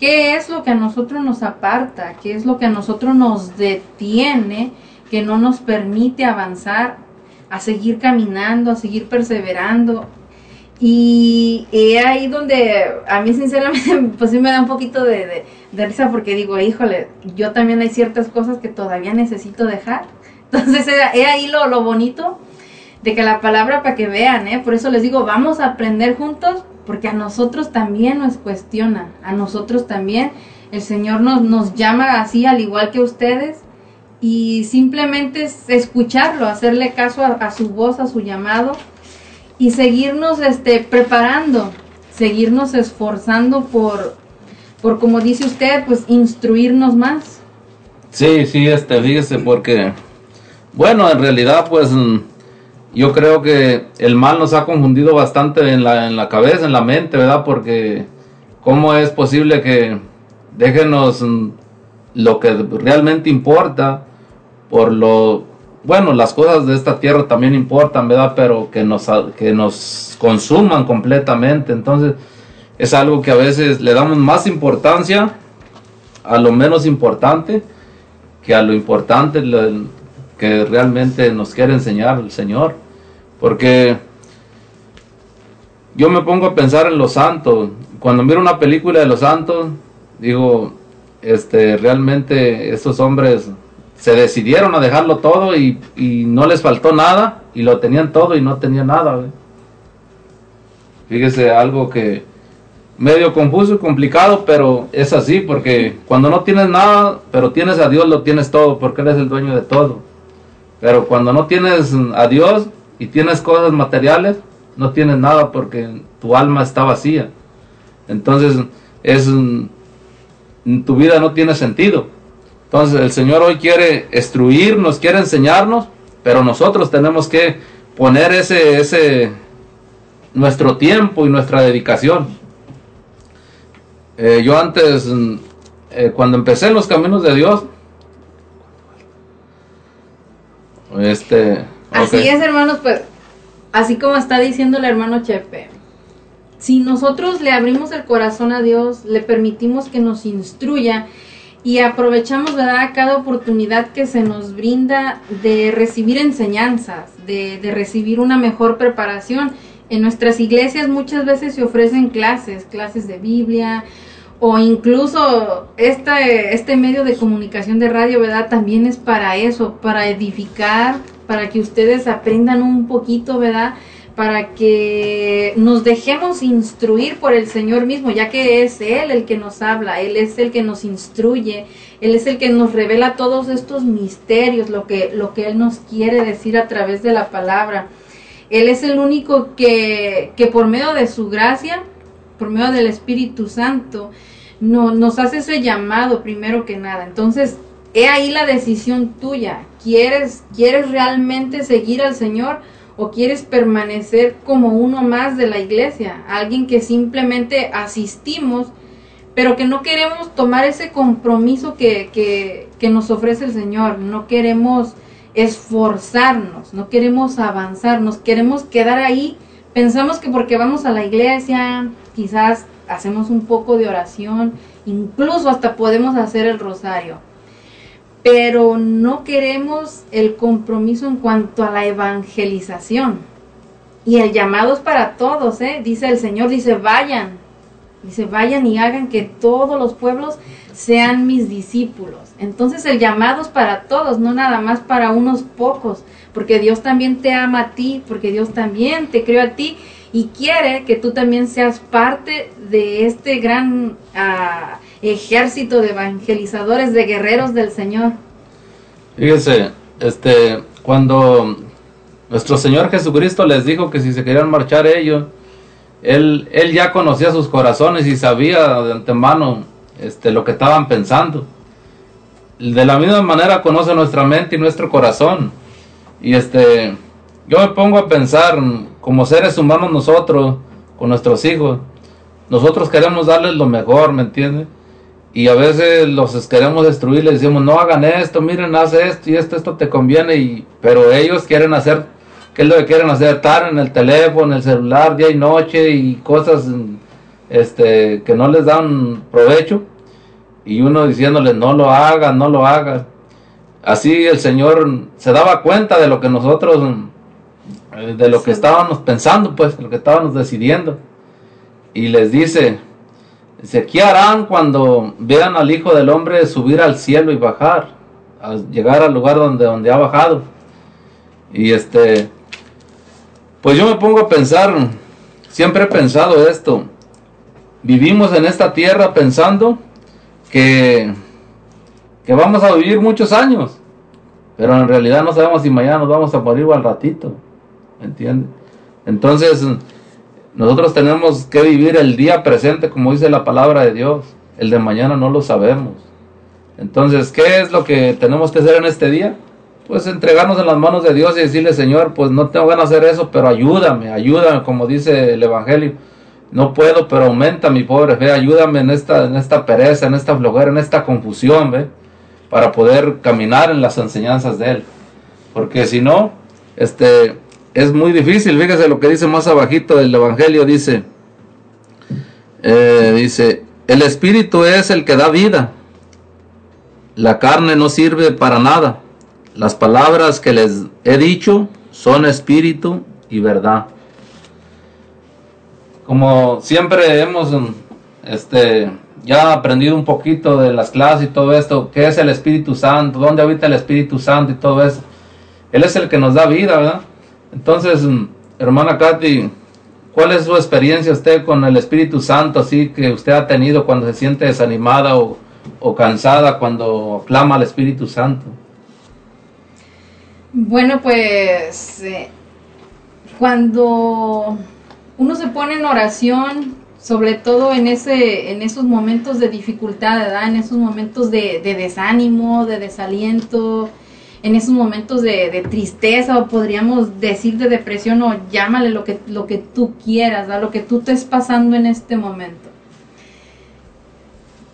qué es lo que a nosotros nos aparta, qué es lo que a nosotros nos detiene, que no nos permite avanzar, a seguir caminando, a seguir perseverando. Y es ahí donde a mí sinceramente pues sí me da un poquito de, risa porque digo, híjole, yo también hay ciertas cosas que todavía necesito dejar. Entonces es ahí lo, lo bonito de que la palabra para que vean, ¿eh? Por eso les digo, vamos a aprender juntos, porque a nosotros también nos cuestiona, a nosotros también el Señor nos, nos llama así, al igual que ustedes, y simplemente es escucharlo, hacerle caso a, su voz, a su llamado, y seguirnos este, preparando, seguirnos esforzando por, por, como dice usted, pues instruirnos más. Sí, sí, este, fíjese, porque, bueno, en realidad, pues yo creo que el mal nos ha confundido bastante en la, en la cabeza, en la mente, ¿verdad? Porque ¿cómo es posible que déjenos lo que realmente importa por lo bueno, las cosas de esta tierra también importan, ¿verdad? Pero que nos, que nos consuman completamente. Entonces, es algo que a veces le damos más importancia a lo menos importante que a lo importante, que realmente nos quiere enseñar el Señor. Porque yo me pongo a pensar en los santos. Cuando miro una película de los santos, digo, este, realmente estos hombres se decidieron a dejarlo todo y, no les faltó nada y lo tenían todo y no tenían nada. Fíjese, algo que medio confuso y complicado, pero es así, porque cuando no tienes nada, pero tienes a Dios, lo tienes todo, porque Él es el dueño de todo. Pero cuando no tienes a Dios y tienes cosas materiales, no tienes nada porque tu alma está vacía. Entonces, es tu vida no tiene sentido. Entonces, el Señor hoy quiere instruirnos, quiere enseñarnos, pero nosotros tenemos que poner ese ese nuestro tiempo y nuestra dedicación. Eh, yo antes, eh, cuando empecé en los caminos de Dios, este, Así es, hermanos, pues, así como está diciendo el hermano Chepe, si nosotros le abrimos el corazón a Dios, le permitimos que nos instruya y aprovechamos, ¿verdad?, cada oportunidad que se nos brinda de recibir enseñanzas, de, de recibir una mejor preparación. En nuestras iglesias muchas veces se ofrecen clases, clases de Biblia, o incluso este, este medio de comunicación de radio, ¿verdad? También es para eso, para edificar, para que ustedes aprendan un poquito, ¿verdad? Para que nos dejemos instruir por el Señor mismo, ya que es Él el que nos habla, Él es el que nos instruye, Él es el que nos revela todos estos misterios, lo que, lo que Él nos quiere decir a través de la palabra. Él es el único que, que por medio de su gracia, por medio del Espíritu Santo, no, nos hace ese llamado primero que nada. Entonces, he ahí la decisión tuya. ¿Quieres, ¿Quieres realmente seguir al Señor o quieres permanecer como uno más de la iglesia? Alguien que simplemente asistimos, pero que no queremos tomar ese compromiso que, que, que nos ofrece el Señor. No queremos esforzarnos, no queremos avanzar, nos queremos quedar ahí. Pensamos que porque vamos a la iglesia, quizás hacemos un poco de oración, incluso hasta podemos hacer el rosario. Pero no queremos el compromiso en cuanto a la evangelización. Y el llamado es para todos, ¿eh? Dice el Señor, dice, vayan. Dice, vayan y hagan que todos los pueblos sean mis discípulos. Entonces el llamado es para todos, no nada más para unos pocos, porque Dios también te ama a ti, porque Dios también te creó a ti y quiere que tú también seas parte de este gran ah, ejército de evangelizadores, de guerreros del Señor. Fíjese, este, cuando nuestro Señor Jesucristo les dijo que si se querían marchar ellos, él, él ya conocía sus corazones y sabía de antemano este, lo que estaban pensando. De la misma manera conoce nuestra mente y nuestro corazón. Y este, yo me pongo a pensar, como seres humanos nosotros, con nuestros hijos, nosotros queremos darles lo mejor, ¿me entiendes? Y a veces los queremos destruir, les decimos, no hagan esto, miren, haz esto y esto, esto te conviene, y, pero ellos quieren hacer, ¿qué es lo que quieren hacer? Estar en el teléfono, en el celular, día y noche y cosas este, que no les dan provecho. Y uno diciéndoles, no lo hagan, no lo hagan. Así el Señor se daba cuenta de lo que nosotros, de lo que estábamos pensando, pues, de lo que estábamos decidiendo. Y les dice, dice, ¿qué harán cuando vean al Hijo del Hombre subir al cielo y bajar? A llegar al lugar donde, donde ha bajado. Y este, pues yo me pongo a pensar, siempre he pensado esto. Vivimos en esta tierra pensando que, que vamos a vivir muchos años, pero en realidad no sabemos si mañana nos vamos a morir o al ratito, ¿me entiendes? Entonces, nosotros tenemos que vivir el día presente, como dice la palabra de Dios. El de mañana no lo sabemos. Entonces, ¿qué es lo que tenemos que hacer en este día? Pues entregarnos en las manos de Dios y decirle, Señor, pues no tengo ganas de hacer eso, pero ayúdame, ayúdame, como dice el Evangelio. No puedo, pero aumenta mi pobre fe, ayúdame en esta, en esta pereza, en esta flojera, en esta confusión, ¿ve? Para poder caminar en las enseñanzas de Él. Porque si no, este, es muy difícil. Fíjese lo que dice más abajito del Evangelio, dice, eh, dice, el Espíritu es el que da vida. La carne no sirve para nada. Las palabras que les he dicho son espíritu y verdad. Como siempre hemos este, ya aprendido un poquito de las clases y todo esto, ¿qué es el Espíritu Santo? ¿Dónde habita el Espíritu Santo y todo eso? Él es el que nos da vida, ¿verdad? Entonces, hermana Katy, ¿cuál es su experiencia usted con el Espíritu Santo, así que usted ha tenido cuando se siente desanimada o, o cansada cuando clama al Espíritu Santo? Bueno, pues eh, cuando uno se pone en oración, sobre todo en ese, en esos momentos de dificultad. En esos momentos de desánimo, de desaliento, en esos momentos de, de, tristeza o podríamos decir de depresión o llámale lo que, lo que tú quieras, ¿verdad? lo que tú estés pasando en este momento.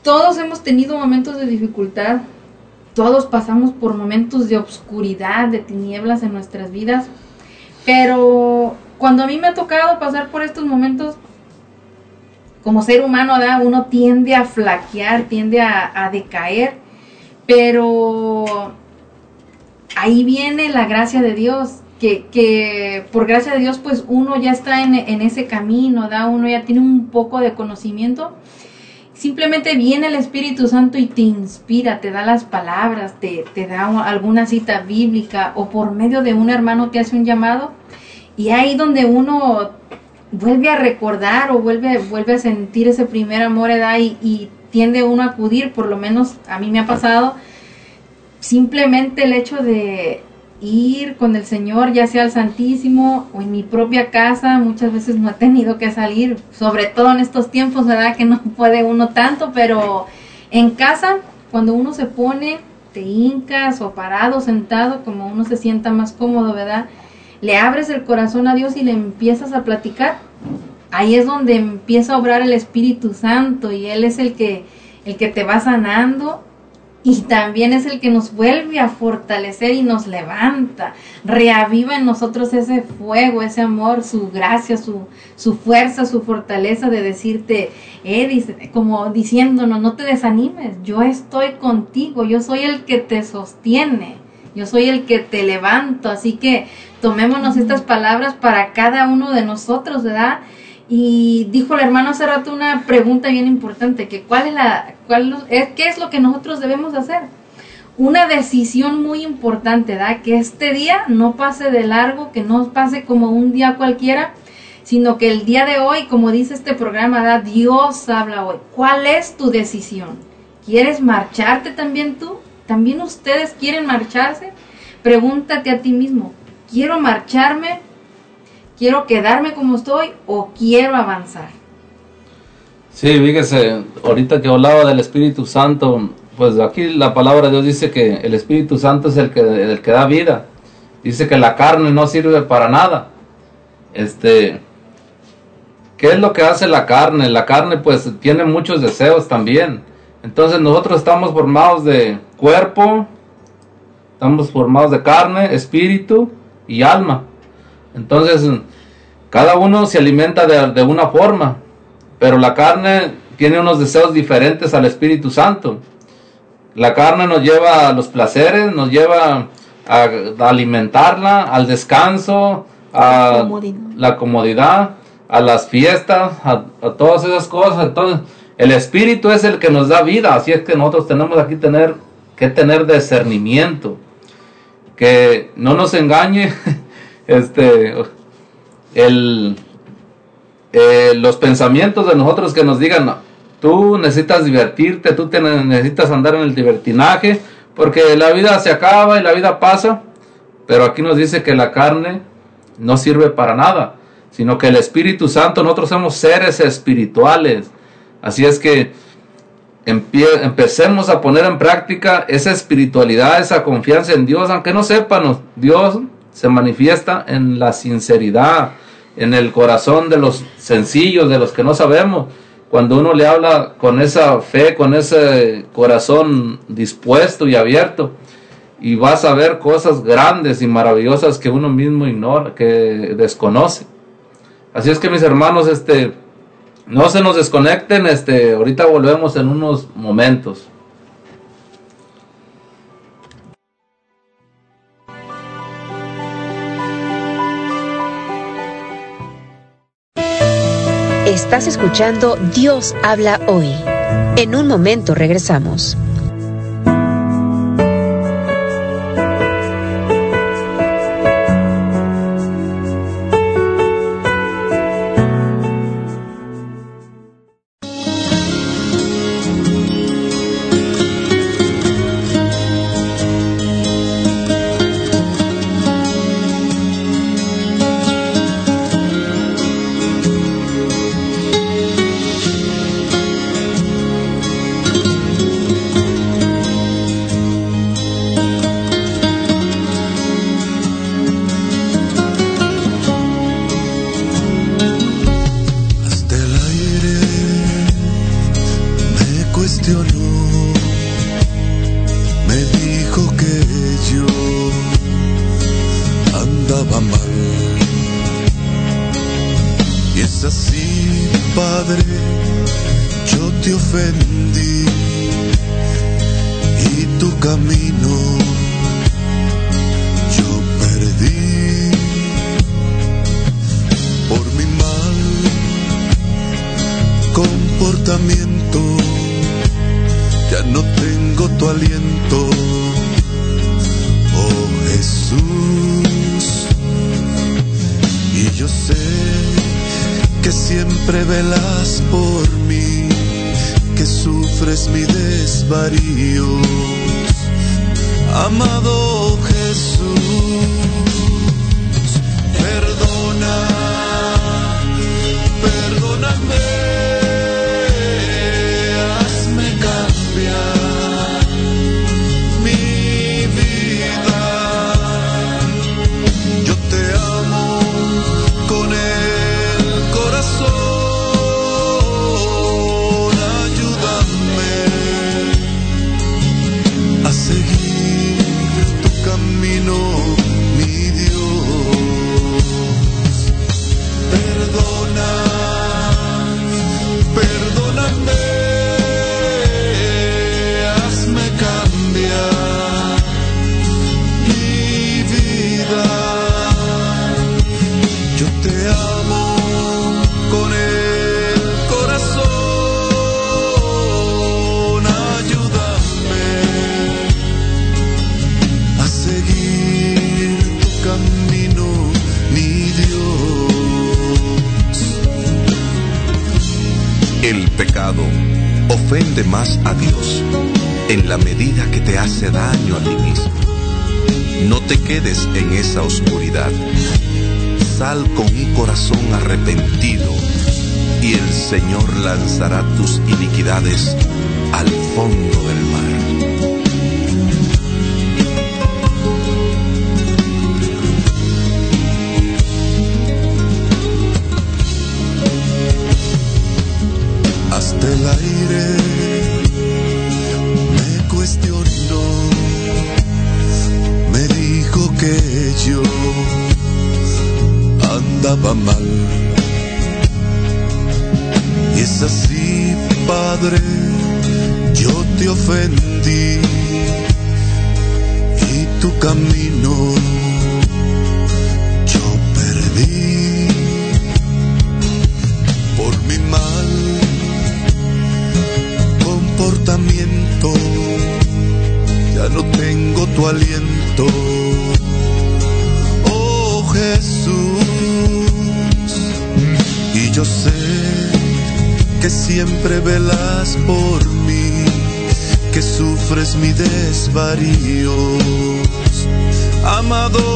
Todos hemos tenido momentos de dificultad, todos pasamos por momentos de obscuridad, de tinieblas en nuestras vidas, pero cuando a mí me ha tocado pasar por estos momentos, como ser humano, uno tiende a flaquear, tiende a, decaer, pero ahí viene la gracia de Dios, que, por gracia de Dios, pues uno ya está en, ese camino, ¿da? uno ya tiene un poco de conocimiento Simplemente viene el Espíritu Santo y te inspira, te da las palabras, te, da alguna cita bíblica o por medio de un hermano te hace un llamado. Y ahí donde uno vuelve a recordar o vuelve, vuelve a sentir ese primer amor edad y, y tiende uno a acudir, por lo menos a mí me ha pasado, simplemente el hecho de, ir con el Señor, ya sea al Santísimo o en mi propia casa, muchas veces no he tenido que salir, sobre todo en estos tiempos, ¿verdad? Que no puede uno tanto, pero en casa, cuando uno se pone, te hincas o parado, sentado, como uno se sienta más cómodo, ¿verdad? Le abres el corazón a Dios y le empiezas a platicar. Ahí es donde empieza a obrar el Espíritu Santo y Él es el que, el que te va sanando y también es el que nos vuelve a fortalecer y nos levanta, reaviva en nosotros ese fuego, ese amor, su gracia, su, su fuerza, su fortaleza de decirte, eh, como diciéndonos, no te desanimes, yo estoy contigo, yo soy el que te sostiene, yo soy el que te levanto, así que tomémonos estas palabras para cada uno de nosotros, ¿verdad? Y dijo el hermano hace rato una pregunta bien importante, que cuál es la, cuál es, qué es lo que nosotros debemos hacer. Una decisión muy importante, ¿da? Que este día no pase de largo, que no pase como un día cualquiera, sino que el día de hoy, como dice este programa, ¿da? Dios habla hoy. ¿Cuál es tu decisión? ¿Quieres marcharte también tú? ¿También ustedes quieren marcharse? Pregúntate a ti mismo, ¿quiero marcharme ¿Quiero quedarme como estoy o quiero avanzar? Sí, fíjese, ahorita que hablaba del Espíritu Santo, pues aquí la palabra de Dios dice que el Espíritu Santo es el que, el que da vida. Dice que la carne no sirve para nada. Este, ¿qué es lo que hace la carne? La carne pues tiene muchos deseos también. Entonces nosotros estamos formados de cuerpo, estamos formados de carne, espíritu y alma. Entonces, cada uno se alimenta de, una forma, pero la carne tiene unos deseos diferentes al Espíritu Santo. La carne nos lleva a los placeres, nos lleva a, alimentarla, al descanso, a la comodidad, a las fiestas, a, todas esas cosas. Entonces, el Espíritu es el que nos da vida, así es que nosotros tenemos aquí tener, que tener discernimiento, que no nos engañe este, el, eh, los pensamientos de nosotros que nos digan, tú necesitas divertirte, tú necesitas andar en el divertinaje, porque la vida se acaba y la vida pasa, pero aquí nos dice que la carne no sirve para nada, sino que el Espíritu Santo, nosotros somos seres espirituales, así es que empecemos a poner en práctica esa espiritualidad, esa confianza en Dios, aunque no sepan, Dios se manifiesta en la sinceridad, en el corazón de los sencillos, de los que no sabemos. Cuando uno le habla con esa fe, con ese corazón dispuesto y abierto, y vas a ver cosas grandes y maravillosas que uno mismo ignora, que desconoce. Así es que mis hermanos, este, no se nos desconecten, este, ahorita volvemos en unos momentos. Estás escuchando Dios habla hoy. En un momento regresamos. más a Dios en la medida que te hace daño a ti mismo. No te quedes en esa oscuridad. Sal con un corazón arrepentido y el Señor lanzará tus iniquidades al fondo del mar. varíos. Amado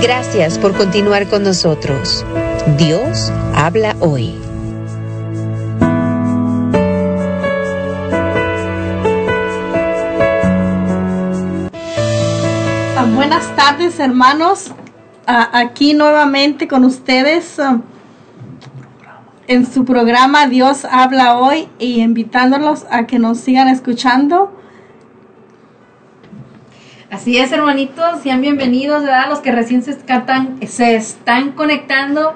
Gracias por continuar con nosotros. Dios habla hoy. Ah, Buenas tardes, hermanos. Ah, aquí nuevamente con ustedes ah, en su programa Dios habla hoy y invitándolos a que nos sigan escuchando. Así es, hermanitos, sean bienvenidos, ¿verdad? Los que recién se están, se están conectando.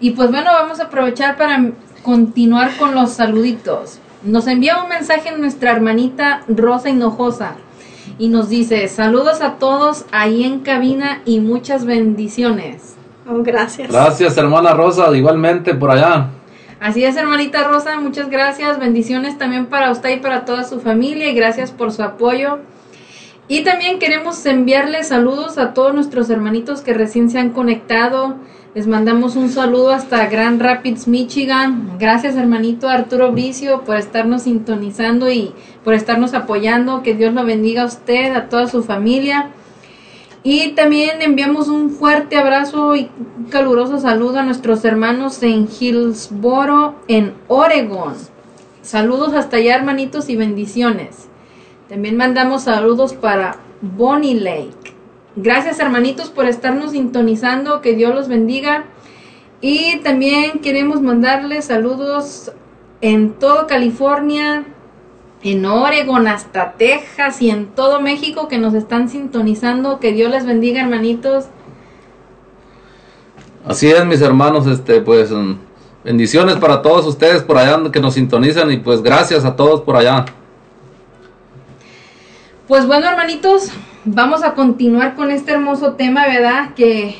Y pues bueno, vamos a aprovechar para continuar con los saluditos. Nos envía un mensaje nuestra hermanita Rosa Hinojosa y nos dice, saludos a todos ahí en cabina y muchas bendiciones. Oh, gracias. Gracias, hermana Rosa, igualmente por allá. Así es, hermanita Rosa, muchas gracias. Bendiciones también para usted y para toda su familia y gracias por su apoyo. Y también queremos enviarle saludos a todos nuestros hermanitos que recién se han conectado. Les mandamos un saludo hasta Grand Rapids, Michigan. Gracias, hermanito Arturo Bricio, por estarnos sintonizando y por estarnos apoyando. Que Dios lo bendiga a usted, a toda su familia. Y también enviamos un fuerte abrazo y un caluroso saludo a nuestros hermanos en Hillsboro, en Oregon. Saludos hasta allá, hermanitos, y bendiciones. También mandamos saludos para Bonnie Lake. Gracias hermanitos por estarnos sintonizando, que Dios los bendiga. Y también queremos mandarles saludos en todo California, en Oregon, hasta Texas y en todo México que nos están sintonizando. Que Dios les bendiga hermanitos. Así es, mis hermanos, este, pues mm, bendiciones para todos ustedes por allá que nos sintonizan y pues gracias a todos por allá. Pues bueno, hermanitos, vamos a continuar con este hermoso tema, ¿verdad? Que,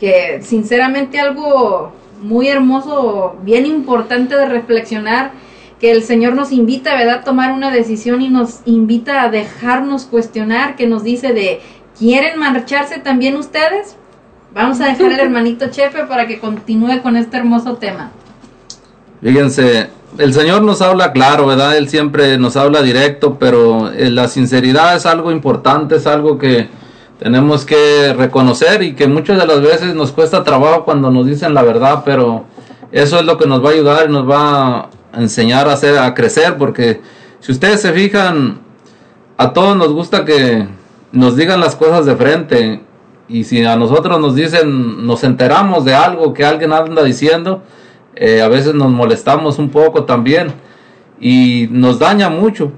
que sinceramente algo muy hermoso, bien importante de reflexionar, que el Señor nos invita, ¿verdad?, a tomar una decisión y nos invita a dejarnos cuestionar, que nos dice de, ¿quieren marcharse también ustedes? Vamos a dejar al hermanito Chefe para que continúe con este hermoso tema. Fíjense, el Señor nos habla claro, ¿verdad? Él siempre nos habla directo, pero eh, la sinceridad es algo importante, es algo que tenemos que reconocer y que muchas de las veces nos cuesta trabajo cuando nos dicen la verdad, pero eso es lo que nos va a ayudar y nos va a enseñar a hacer a crecer, porque si ustedes se fijan, a todos nos gusta que nos digan las cosas de frente y si a nosotros nos dicen, nos enteramos de algo que alguien anda diciendo, eh, a veces nos molestamos un poco también y nos daña mucho.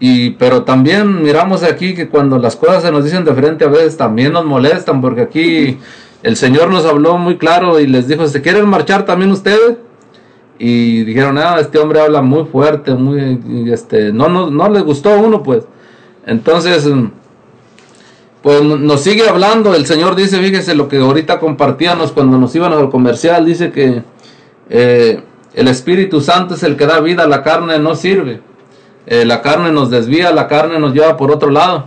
Y, pero también miramos aquí que cuando las cosas se nos dicen de frente a veces también nos molestan porque aquí el Señor nos habló muy claro y les dijo, ¿se quieren marchar también ustedes? Y dijeron, ah, este hombre habla muy fuerte, muy, este, no, no, no les gustó a uno pues. Entonces, pues nos sigue hablando, el Señor dice, fíjese lo que ahorita compartíamos cuando nos íbamos al comercial, dice que eh, el Espíritu Santo es el que da vida, la carne no sirve. Eh, la carne nos desvía, la carne nos lleva por otro lado.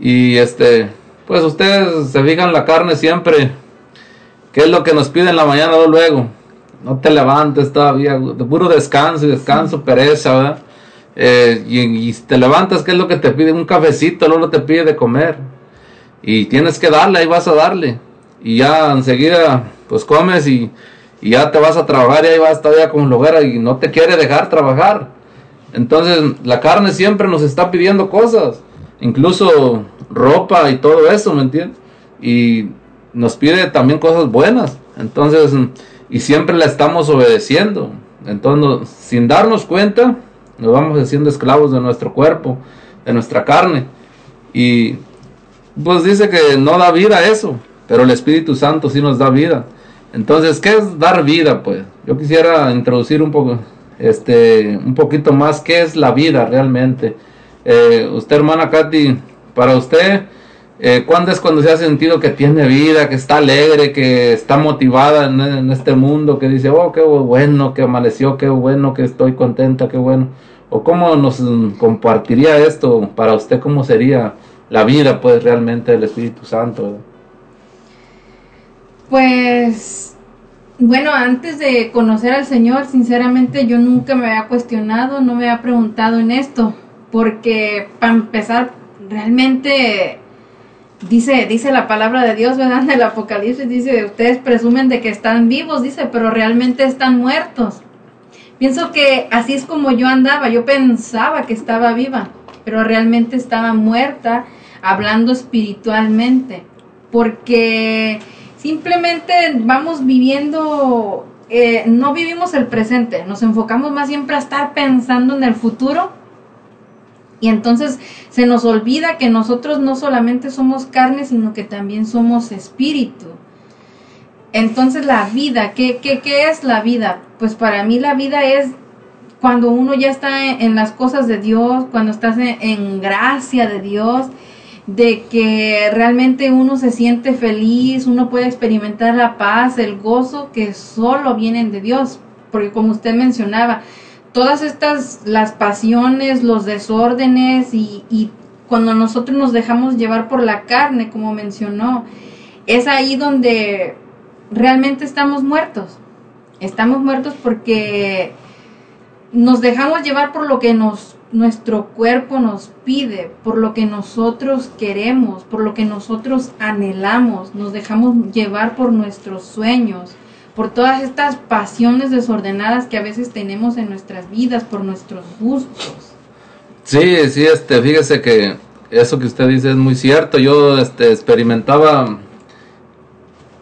Y este, pues ustedes se fijan la carne siempre, ¿qué es lo que nos pide en la mañana luego? No te levantes todavía, de puro descanso y descanso, pereza, ¿verdad? Eh, y, y, te levantas, ¿qué es lo que te pide? Un cafecito, luego te pide de comer. Y tienes que darle, ahí vas a darle. Y ya enseguida, pues comes y, y ya te vas a trabajar y ahí vas todavía con hoguera y no te quiere dejar trabajar. Entonces la carne siempre nos está pidiendo cosas, incluso ropa y todo eso, ¿me entiendes? Y nos pide también cosas buenas. Entonces, y siempre la estamos obedeciendo. Entonces, sin darnos cuenta, nos vamos haciendo esclavos de nuestro cuerpo, de nuestra carne. Y pues dice que no da vida eso, pero el Espíritu Santo sí nos da vida. Entonces, ¿qué es dar vida? Pues yo quisiera introducir un poco, este, un poquito más qué es la vida realmente. Eh, usted, hermana Katy, para usted, eh, ¿cuándo es cuando se ha sentido que tiene vida, que está alegre, que está motivada en, este mundo, que dice, oh, qué bueno que amaneció, qué bueno que estoy contenta, qué bueno? ¿O cómo nos mm, compartiría esto para usted? ¿Cómo sería la vida, pues, realmente del Espíritu Santo? Pues, bueno, antes de conocer al Señor, sinceramente yo nunca me había cuestionado, no me había preguntado en esto, porque para empezar, realmente dice, dice la palabra de Dios, ¿verdad? En el Apocalipsis dice, ustedes presumen de que están vivos, dice, pero realmente están muertos. Pienso que así es como yo andaba, yo pensaba que estaba viva, pero realmente estaba muerta, hablando espiritualmente, porque simplemente vamos viviendo, eh, no vivimos el presente, nos enfocamos más siempre a estar pensando en el futuro y entonces se nos olvida que nosotros no solamente somos carne, sino que también somos espíritu. Entonces la vida, ¿qué, qué, qué es la vida? Pues para mí la vida es cuando uno ya está en, las cosas de Dios, cuando estás en gracia de Dios, de que realmente uno se siente feliz, uno puede experimentar la paz, el gozo que solo vienen de Dios, porque como usted mencionaba, todas estas, las pasiones, los desórdenes y, y cuando nosotros nos dejamos llevar por la carne, como mencionó, es ahí donde realmente estamos muertos. Estamos muertos porque nos dejamos llevar por lo que nos nuestro cuerpo nos pide, por lo que nosotros queremos, por lo que nosotros anhelamos, nos dejamos llevar por nuestros sueños, por todas estas pasiones desordenadas que a veces tenemos en nuestras vidas, por nuestros gustos. Sí, sí, este, fíjese que eso que usted dice es muy cierto. Yo este, experimentaba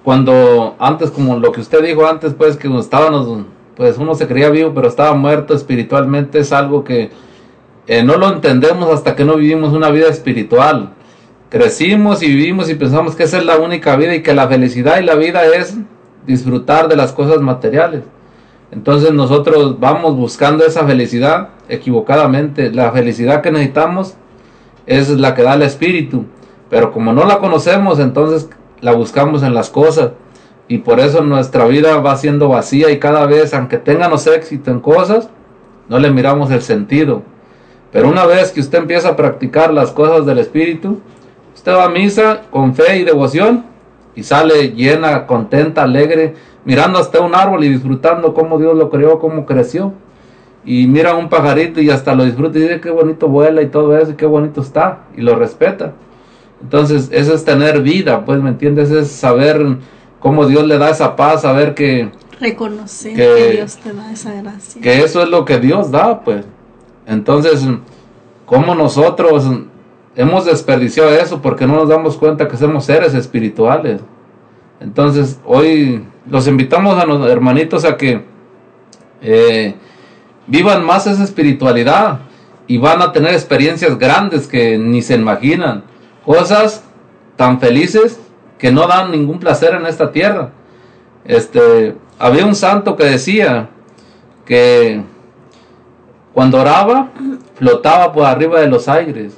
cuando antes, como lo que usted dijo antes, pues que estábamos, pues uno se creía vivo, pero estaba muerto espiritualmente, es algo que eh, no lo entendemos hasta que no vivimos una vida espiritual. Crecimos y vivimos y pensamos que esa es la única vida y que la felicidad y la vida es disfrutar de las cosas materiales. Entonces nosotros vamos buscando esa felicidad equivocadamente. La felicidad que necesitamos es la que da el espíritu. Pero como no la conocemos, entonces la buscamos en las cosas. Y por eso nuestra vida va siendo vacía y cada vez, aunque tengamos éxito en cosas, no le miramos el sentido. Pero una vez que usted empieza a practicar las cosas del Espíritu, usted va a misa con fe y devoción y sale llena, contenta, alegre, mirando hasta un árbol y disfrutando cómo Dios lo creó, cómo creció. Y mira un pajarito y hasta lo disfruta y dice qué bonito vuela y todo eso y qué bonito está y lo respeta. Entonces, eso es tener vida, pues, ¿me entiendes? Es saber cómo Dios le da esa paz, saber que... Reconocer Que- que, Dios te da esa gracia. que eso es lo que Dios da, pues. Entonces, ¿cómo nosotros hemos desperdiciado eso? Porque no nos damos cuenta que somos seres espirituales. Entonces, hoy los invitamos a los hermanitos a que eh, vivan más esa espiritualidad y van a tener experiencias grandes que ni se imaginan. Cosas tan felices que no dan ningún placer en esta tierra. Este, había un santo que decía que cuando oraba flotaba por arriba de los aires.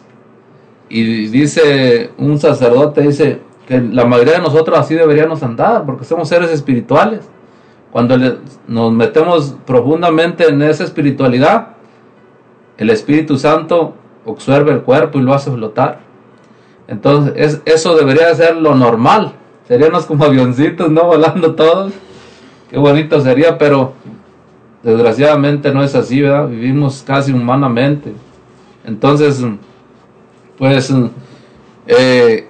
Y dice un sacerdote, dice que la mayoría de nosotros así deberíamos andar, porque somos seres espirituales. Cuando le- nos metemos profundamente en esa espiritualidad, el Espíritu Santo observa el cuerpo y lo hace flotar. Entonces, es- eso debería ser lo normal. Seríamos como avioncitos, ¿no? Volando todos. Qué bonito sería, pero desgraciadamente no es así, ¿verdad? Vivimos casi humanamente. Entonces, pues, eh,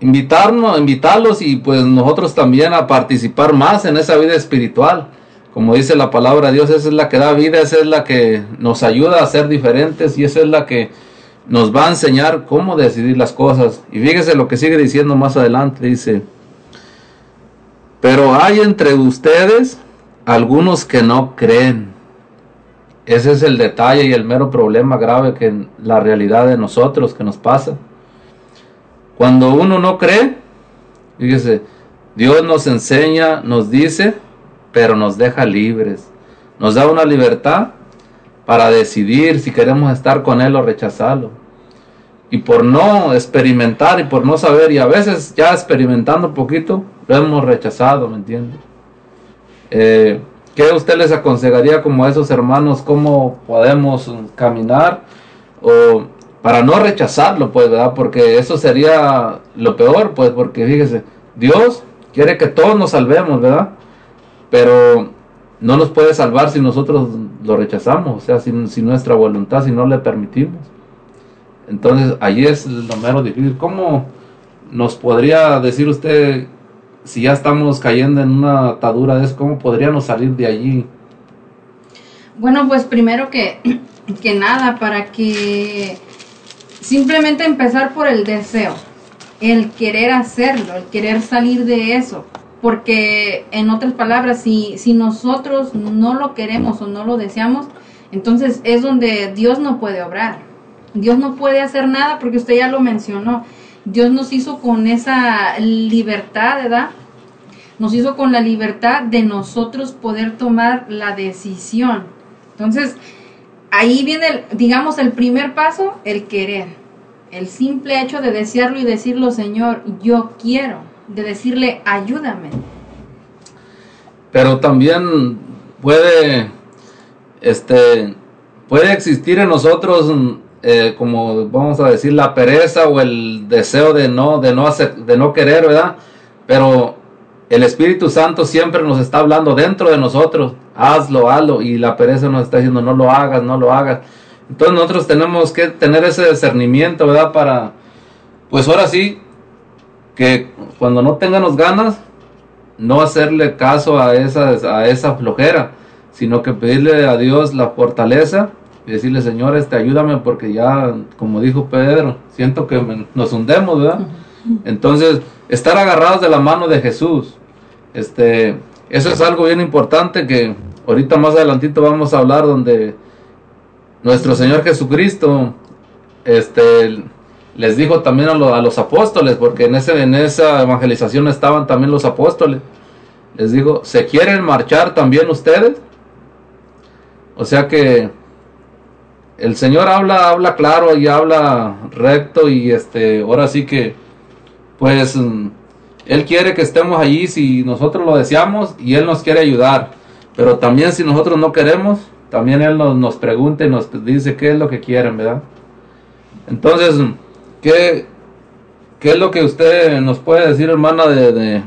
invitarnos, invitarlos y pues nosotros también a participar más en esa vida espiritual. Como dice la palabra de Dios, esa es la que da vida, esa es la que nos ayuda a ser diferentes y esa es la que nos va a enseñar cómo decidir las cosas. Y fíjese lo que sigue diciendo más adelante, dice, pero hay entre ustedes algunos que no creen. Ese es el detalle y el mero problema grave que en la realidad de nosotros que nos pasa. Cuando uno no cree, fíjese, Dios nos enseña, nos dice, pero nos deja libres. Nos da una libertad para decidir si queremos estar con Él o rechazarlo. Y por no experimentar y por no saber, y a veces ya experimentando un poquito, lo hemos rechazado, ¿me entiende? Eh, ¿Qué usted les aconsejaría como a esos hermanos cómo podemos caminar o para no rechazarlo, pues, ¿verdad? Porque eso sería lo peor, pues, porque fíjese, Dios quiere que todos nos salvemos, ¿verdad? Pero no nos puede salvar si nosotros lo rechazamos, o sea, sin nuestra voluntad, si no le permitimos. Entonces, ahí es lo menos difícil. ¿Cómo nos podría decir usted si ya estamos cayendo en una atadura eso, cómo podríamos salir de allí? Bueno, pues primero que, que nada, para que simplemente empezar por el deseo, el querer hacerlo, el querer salir de eso. Porque en otras palabras, si, si nosotros no lo queremos o no lo deseamos, entonces es donde Dios no puede obrar. Dios no puede hacer nada porque usted ya lo mencionó. Dios nos hizo con esa libertad, ¿verdad? Nos hizo con la libertad de nosotros poder tomar la decisión. Entonces, ahí viene, digamos, el primer paso, el querer. El simple hecho de desearlo y decirlo, Señor, yo quiero. De decirle, ayúdame. Pero también puede, este, puede existir en nosotros eh, como vamos a decir, la pereza o el deseo de no, de no hacer, de no querer, ¿verdad? Pero el Espíritu Santo siempre nos está hablando dentro de nosotros, hazlo, hazlo, y la pereza nos está diciendo, no lo hagas, no lo hagas. Entonces nosotros tenemos que tener ese discernimiento, ¿verdad? Para, pues ahora sí, que cuando no tengamos ganas, no hacerle caso a esa, a esa flojera, sino que pedirle a Dios la fortaleza y decirle, Señor, este, ayúdame porque ya, como dijo Pedro, siento que nos hundemos, ¿verdad? Entonces, estar agarrados de la mano de Jesús, este, eso es algo bien importante que ahorita más adelantito vamos a hablar donde nuestro Señor Jesucristo, este, les dijo también a, a los apóstoles, porque en, ese, en esa evangelización estaban también los apóstoles, les digo, ¿se quieren marchar también ustedes? O sea que el Señor habla, habla claro y habla recto y este, ahora sí que, pues, mm, Él quiere que estemos allí si nosotros lo deseamos y Él nos quiere ayudar. Pero también si nosotros no queremos, también Él nos, pregunta y nos dice qué es lo que quieren, ¿verdad? Entonces, ¿qué, qué es lo que usted nos puede decir, hermana, de, de,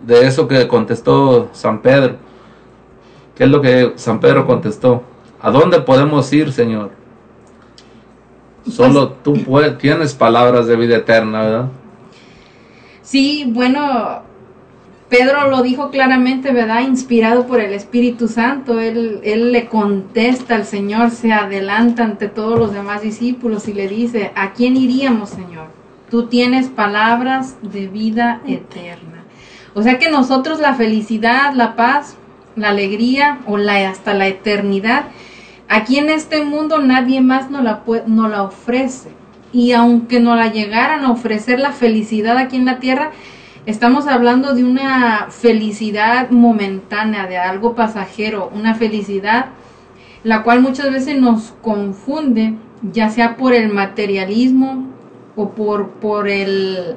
de eso que contestó San Pedro? ¿Qué es lo que San Pedro contestó? ¿A dónde podemos ir, Señor? Solo tú puedes, tienes palabras de vida eterna, ¿verdad? Sí, bueno, Pedro lo dijo claramente, ¿verdad? Inspirado por el Espíritu Santo. Él, él le contesta al Señor, se adelanta ante todos los demás discípulos y le dice, ¿a quién iríamos, Señor? Tú tienes palabras de vida eterna. O sea que nosotros la felicidad, la paz, la alegría o la, hasta la eternidad, aquí en este mundo nadie más nos la, nos la ofrece. Y aunque nos la llegaran a ofrecer la felicidad aquí en la tierra, estamos hablando de una felicidad momentánea, de algo pasajero, una felicidad la cual muchas veces nos confunde, ya sea por el materialismo o por, por el,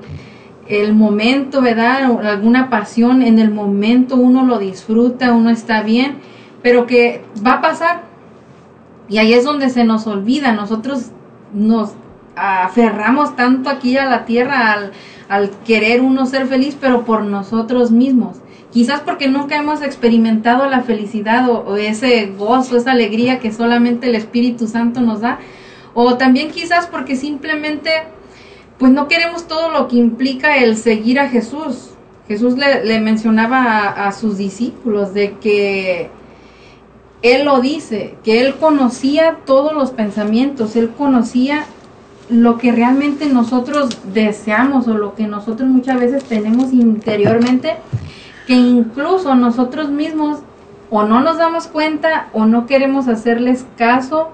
el momento, ¿verdad? O alguna pasión, en el momento uno lo disfruta, uno está bien, pero que va a pasar. Y ahí es donde se nos olvida, nosotros nos aferramos tanto aquí a la tierra al, querer uno ser feliz, pero por nosotros mismos. Quizás porque nunca hemos experimentado la felicidad o, ese gozo, esa alegría que solamente el Espíritu Santo nos da. O también quizás porque simplemente pues no queremos todo lo que implica el seguir a Jesús. Jesús le, mencionaba a, sus discípulos de que Él lo dice, que Él conocía todos los pensamientos, Él conocía lo que realmente nosotros deseamos o lo que nosotros muchas veces tenemos interiormente, que incluso nosotros mismos o no nos damos cuenta o no queremos hacerles caso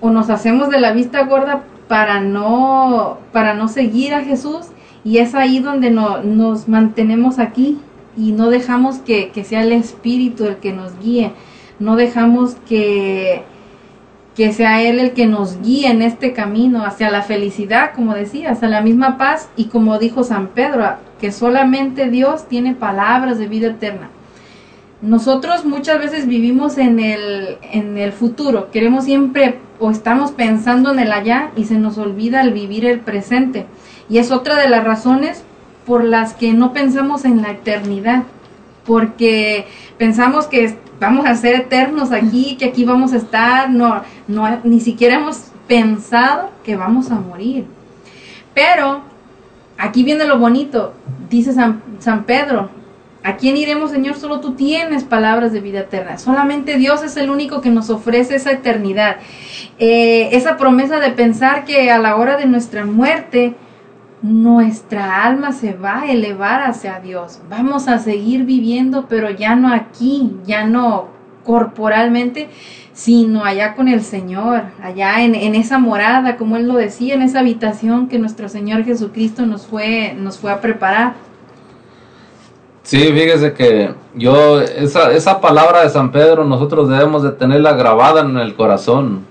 o nos hacemos de la vista gorda para no para no seguir a Jesús. Y es ahí donde no- nos mantenemos aquí y no dejamos que, que sea el Espíritu el que nos guíe, no dejamos que, que sea Él el que nos guíe en este camino hacia la felicidad, como decía, hacia la misma paz y como dijo San Pedro, que solamente Dios tiene palabras de vida eterna. Nosotros muchas veces vivimos en el, en el futuro, queremos siempre o estamos pensando en el allá y se nos olvida el vivir el presente. Y es otra de las razones por las que no pensamos en la eternidad, porque pensamos que vamos a ser eternos aquí, que aquí vamos a estar, no, no, ni siquiera hemos pensado que vamos a morir. Pero aquí viene lo bonito, dice San, San Pedro, ¿a quién iremos Señor? Solo tú tienes palabras de vida eterna, solamente Dios es el único que nos ofrece esa eternidad, Eh, esa promesa de pensar que a la hora de nuestra muerte, nuestra alma se va a elevar hacia Dios. Vamos a seguir viviendo, pero ya no aquí, ya no corporalmente, sino allá con el Señor, allá en, en esa morada, como Él lo decía, en esa habitación que nuestro Señor Jesucristo nos fue, nos fue a preparar. Sí, fíjese que yo, esa, esa palabra de San Pedro, nosotros debemos de tenerla grabada en el corazón.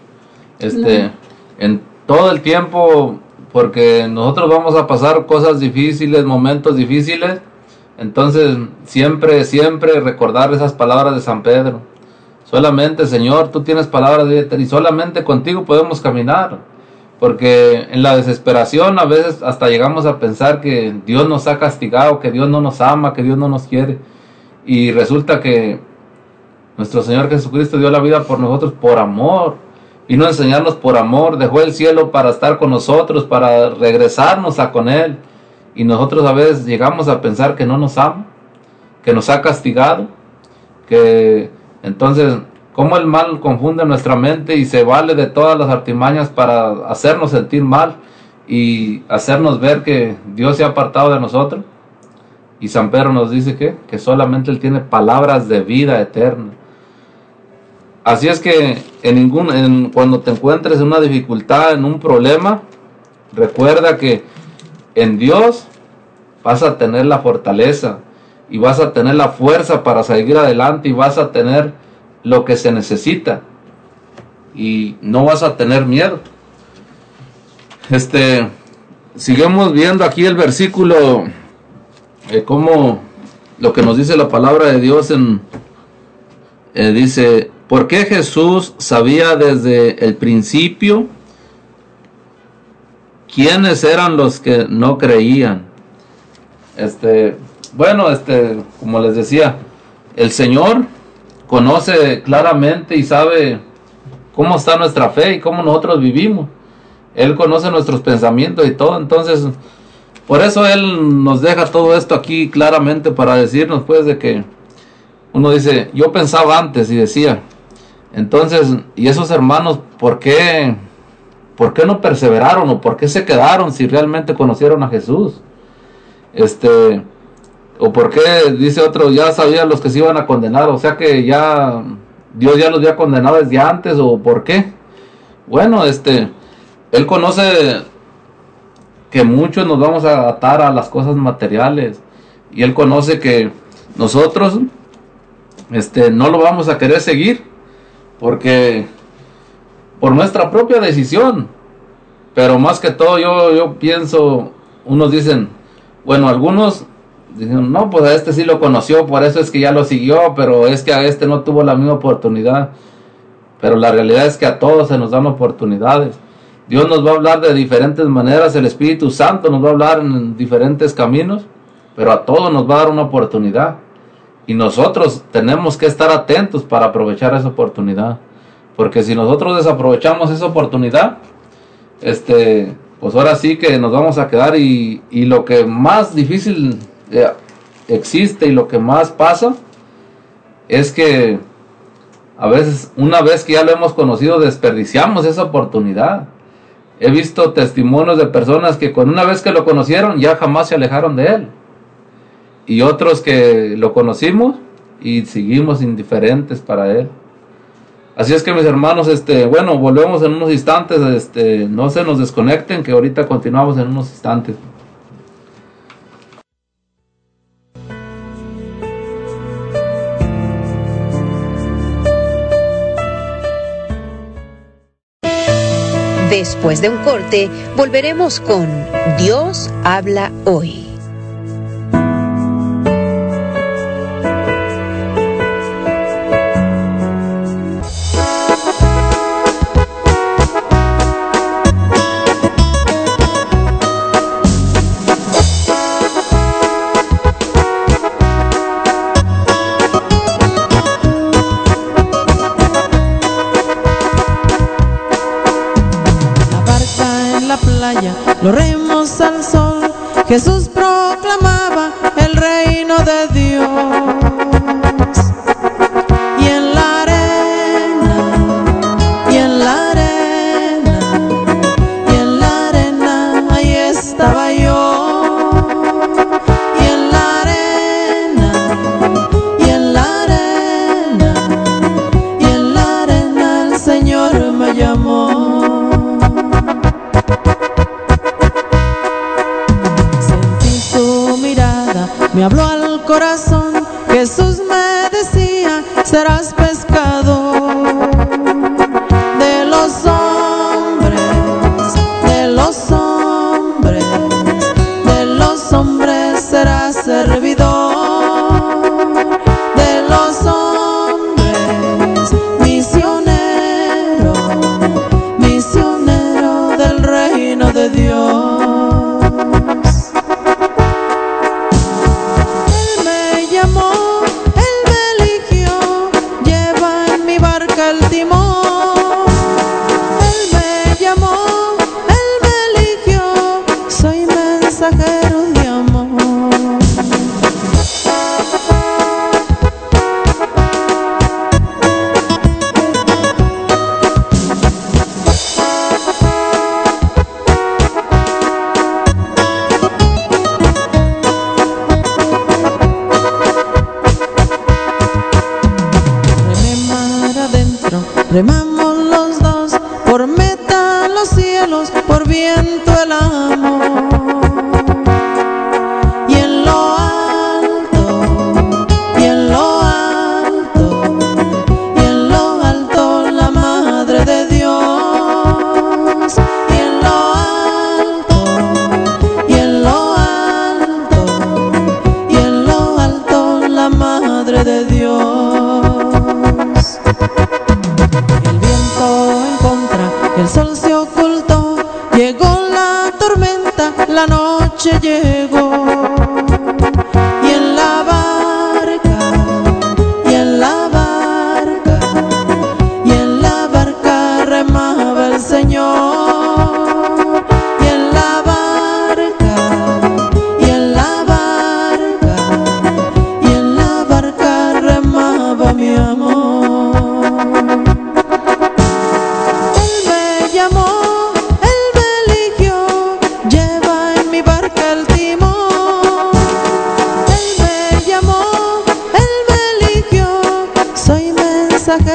Este, en todo el tiempo, porque nosotros vamos a pasar cosas difíciles, momentos difíciles. Entonces, siempre, siempre recordar esas palabras de San Pedro. Solamente, Señor, tú tienes palabras de y solamente contigo podemos caminar. Porque en la desesperación a veces hasta llegamos a pensar que Dios nos ha castigado, que Dios no nos ama, que Dios no nos quiere. Y resulta que nuestro Señor Jesucristo dio la vida por nosotros por amor. Vino a enseñarnos por amor, dejó el cielo para estar con nosotros, para regresarnos a con Él. Y nosotros a veces llegamos a pensar que no nos ama, que nos ha castigado, que entonces, ¿cómo el mal confunde nuestra mente y se vale de todas las artimañas para hacernos sentir mal y hacernos ver que Dios se ha apartado de nosotros? Y San Pedro nos dice que, que solamente Él tiene palabras de vida eterna. Así es que en ningún, en, cuando te encuentres en una dificultad, en un problema, recuerda que en Dios vas a tener la fortaleza y vas a tener la fuerza para seguir adelante y vas a tener lo que se necesita y no vas a tener miedo. Este, sigamos viendo aquí el versículo, eh, como lo que nos dice la palabra de Dios en, eh, dice, ¿por qué Jesús sabía desde el principio quiénes eran los que no creían? Este, bueno, este, como les decía, el Señor conoce claramente y sabe cómo está nuestra fe y cómo nosotros vivimos. Él conoce nuestros pensamientos y todo, entonces por eso Él nos deja todo esto aquí claramente para decirnos pues de que uno dice, yo pensaba antes y decía, entonces, ¿y esos hermanos por qué, por qué no perseveraron o por qué se quedaron si realmente conocieron a Jesús? Este, o por qué, dice otro, ya sabían los que se iban a condenar, o sea que ya Dios ya los había condenado desde antes, o por qué. Bueno, este, Él conoce que muchos nos vamos a atar a las cosas materiales, y Él conoce que nosotros, este, no lo vamos a querer seguir, porque por nuestra propia decisión, pero más que todo yo, yo pienso, unos dicen, bueno, algunos dicen, no, pues a este sí lo conoció, por eso es que ya lo siguió, pero es que a este no tuvo la misma oportunidad. Pero la realidad es que a todos se nos dan oportunidades. Dios nos va a hablar de diferentes maneras, el Espíritu Santo nos va a hablar en diferentes caminos, pero a todos nos va a dar una oportunidad. Y nosotros tenemos que estar atentos para aprovechar esa oportunidad. Porque si nosotros desaprovechamos esa oportunidad, este, pues ahora sí que nos vamos a quedar y, y lo que más difícil eh, existe y lo que más pasa es que a veces, una vez que ya lo hemos conocido, desperdiciamos esa oportunidad. He visto testimonios de personas que con una vez que lo conocieron ya jamás se alejaron de él y otros que lo conocimos y seguimos indiferentes para él. Así es que mis hermanos, este, bueno, volvemos en unos instantes, este, no se nos desconecten, que ahorita continuamos en unos instantes. Después de un corte, volveremos con Dios habla hoy. mensaje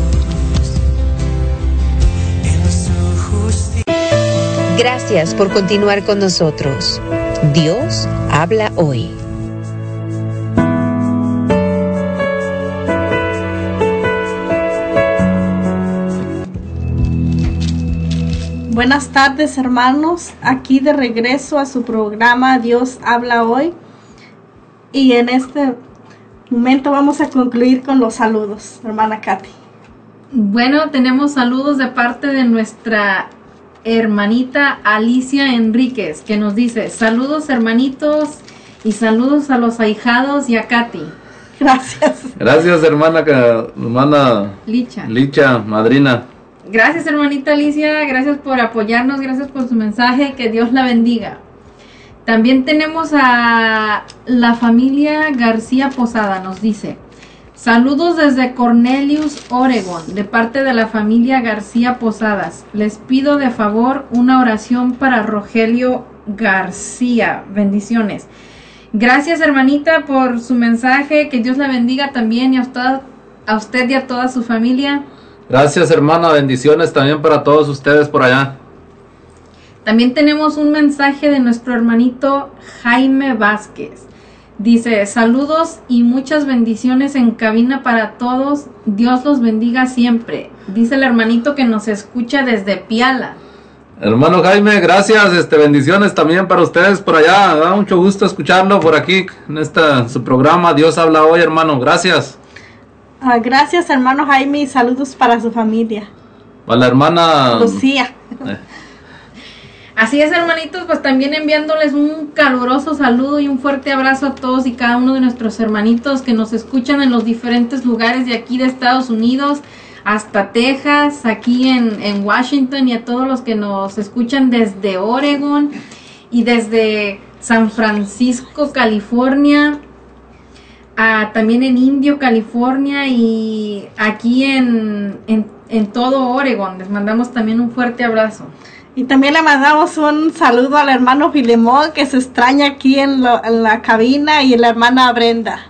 Gracias por continuar con nosotros. Dios habla hoy. Buenas tardes hermanos, aquí de regreso a su programa Dios habla hoy y en este momento vamos a concluir con los saludos, hermana Katy. Bueno, tenemos saludos de parte de nuestra hermanita Alicia Enríquez que nos dice saludos hermanitos y saludos a los ahijados y a Katy. Gracias. Gracias, hermana, hermana Licha. Licha, madrina. Gracias, hermanita Alicia. Gracias por apoyarnos. Gracias por su mensaje. Que Dios la bendiga. También tenemos a la familia García Posada. Nos dice: Saludos desde Cornelius, Oregon, de parte de la familia García Posadas. Les pido de favor una oración para Rogelio García. Bendiciones. Gracias, hermanita, por su mensaje. Que Dios la bendiga también y a usted, a usted y a toda su familia. Gracias, hermana. Bendiciones también para todos ustedes por allá. También tenemos un mensaje de nuestro hermanito Jaime Vázquez. Dice, saludos y muchas bendiciones en cabina para todos. Dios los bendiga siempre. Dice el hermanito que nos escucha desde Piala. Hermano Jaime, gracias. Este, bendiciones también para ustedes por allá. Da mucho gusto escucharlo por aquí en esta su programa. Dios habla hoy, hermano. Gracias. Ah, gracias hermano Jaime y saludos para su familia. A la hermana. Lucía. Eh, Así es, hermanitos, pues también enviándoles un caluroso saludo y un fuerte abrazo a todos y cada uno de nuestros hermanitos que nos escuchan en los diferentes lugares de aquí de Estados Unidos hasta Texas, aquí en, Washington y a todos los que nos escuchan desde Oregon y desde San Francisco, California, a- también en Indio, California y aquí en, en, en todo Oregon. Les mandamos también un fuerte abrazo. Y también le mandamos un saludo al hermano Filemón que se extraña aquí en, lo- en la cabina y la hermana Brenda.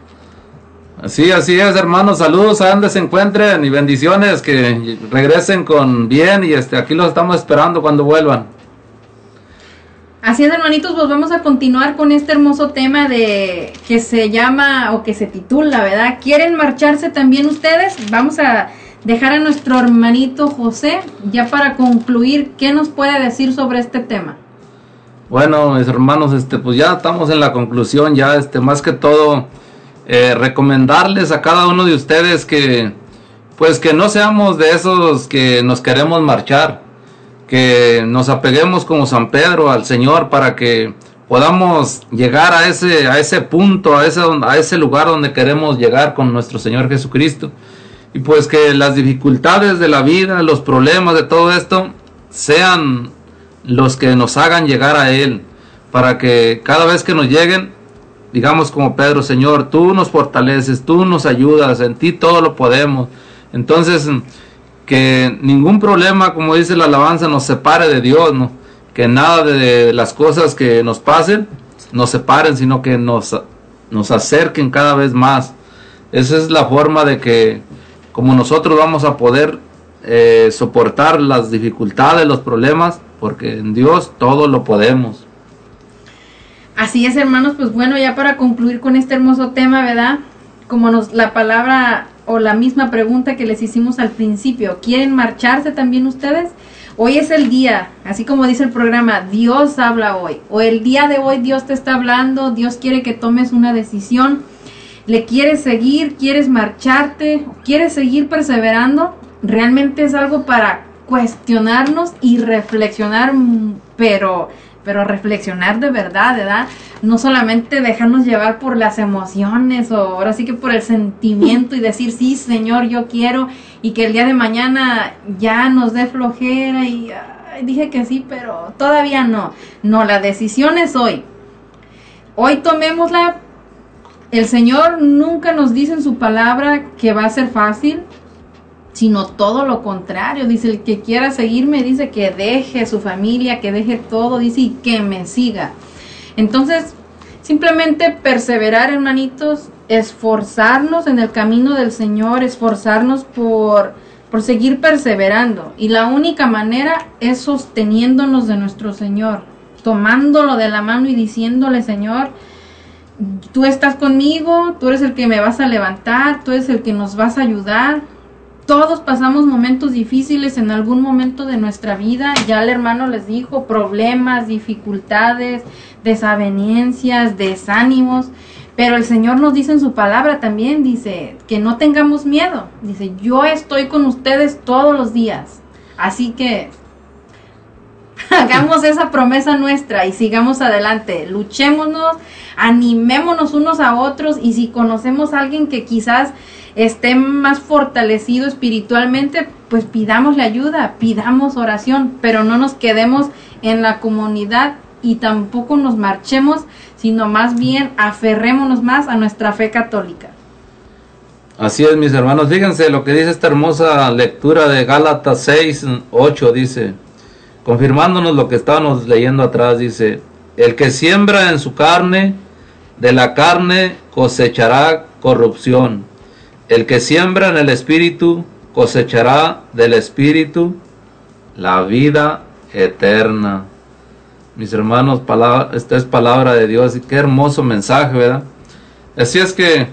Así, así es, hermanos. Saludos a donde se encuentren y bendiciones. Que regresen con bien y este, aquí los estamos esperando cuando vuelvan. Así es, hermanitos, pues vamos a continuar con este hermoso tema de que se llama o que se titula, ¿verdad? ¿Quieren marcharse también ustedes? Vamos a dejar a nuestro hermanito José ya para concluir qué nos puede decir sobre este tema. Bueno, mis hermanos, este, pues ya estamos en la conclusión, ya, este, más que todo, eh, recomendarles a cada uno de ustedes que, pues que no seamos de esos que nos queremos marchar, que nos apeguemos como San Pedro al Señor para que podamos llegar a ese, a ese punto, a ese, a ese lugar donde queremos llegar con nuestro Señor Jesucristo. Y pues que las dificultades de la vida, los problemas de todo esto, sean los que nos hagan llegar a Él, para que cada vez que nos lleguen, digamos como Pedro, Señor, tú nos fortaleces, tú nos ayudas, en ti todo lo podemos. Entonces, que ningún problema, como dice la alabanza, nos separe de Dios, ¿no? Que nada de las cosas que nos pasen nos separen, sino que nos, nos acerquen cada vez más. Esa es la forma de que, como nosotros vamos a poder eh, soportar las dificultades, los problemas, porque en Dios todo lo podemos. Así es, hermanos, pues bueno, ya para concluir con este hermoso tema, ¿verdad? Como nos la palabra o la misma pregunta que les hicimos al principio, ¿quieren marcharse también ustedes? Hoy es el día, así como dice el programa, Dios habla hoy, o el día de hoy Dios te está hablando, Dios quiere que tomes una decisión, le quieres seguir, quieres marcharte, quieres seguir perseverando, realmente es algo para cuestionarnos y reflexionar, mm, pero pero reflexionar de verdad, ¿verdad? No solamente dejarnos llevar por las emociones o ahora sí que por el sentimiento y decir, sí, Señor, yo quiero y que el día de mañana ya nos dé flojera y dije que sí, pero todavía no. No, la decisión es hoy. Hoy tomémosla. El Señor nunca nos dice en su palabra que va a ser fácil. sino todo lo contrario. Dice, el que quiera seguirme, dice que deje su familia, que deje todo, dice, y que me siga. Entonces, simplemente perseverar, hermanitos, esforzarnos en el camino del Señor, esforzarnos por, por seguir perseverando. Y la única manera es sosteniéndonos de nuestro Señor, tomándolo de la mano y diciéndole, Señor, tú estás conmigo, tú eres el que me vas a levantar, tú eres el que nos vas a ayudar. Todos pasamos momentos difíciles en algún momento de nuestra vida. Ya el hermano les dijo problemas, dificultades, desavenencias, desánimos. Pero el Señor nos dice en su palabra también, dice, que no tengamos miedo. Dice, yo estoy con ustedes todos los días. Así que hagamos esa promesa nuestra y sigamos adelante. Luchémonos, animémonos unos a otros y si conocemos a alguien que quizás esté más fortalecido espiritualmente, pues pidámosle ayuda, pidamos oración, pero no nos quedemos en la comunidad y tampoco nos marchemos, sino más bien aferrémonos más a nuestra fe católica. Así es, mis hermanos. Fíjense lo que dice esta hermosa lectura de Gálatas 6, 8, dice, confirmándonos lo que estábamos leyendo atrás, dice, el que siembra en su carne, de la carne cosechará corrupción. El que siembra en el espíritu, cosechará del espíritu la vida eterna. Mis hermanos, palabra, esta es palabra de Dios y qué hermoso mensaje, ¿verdad? Así es que,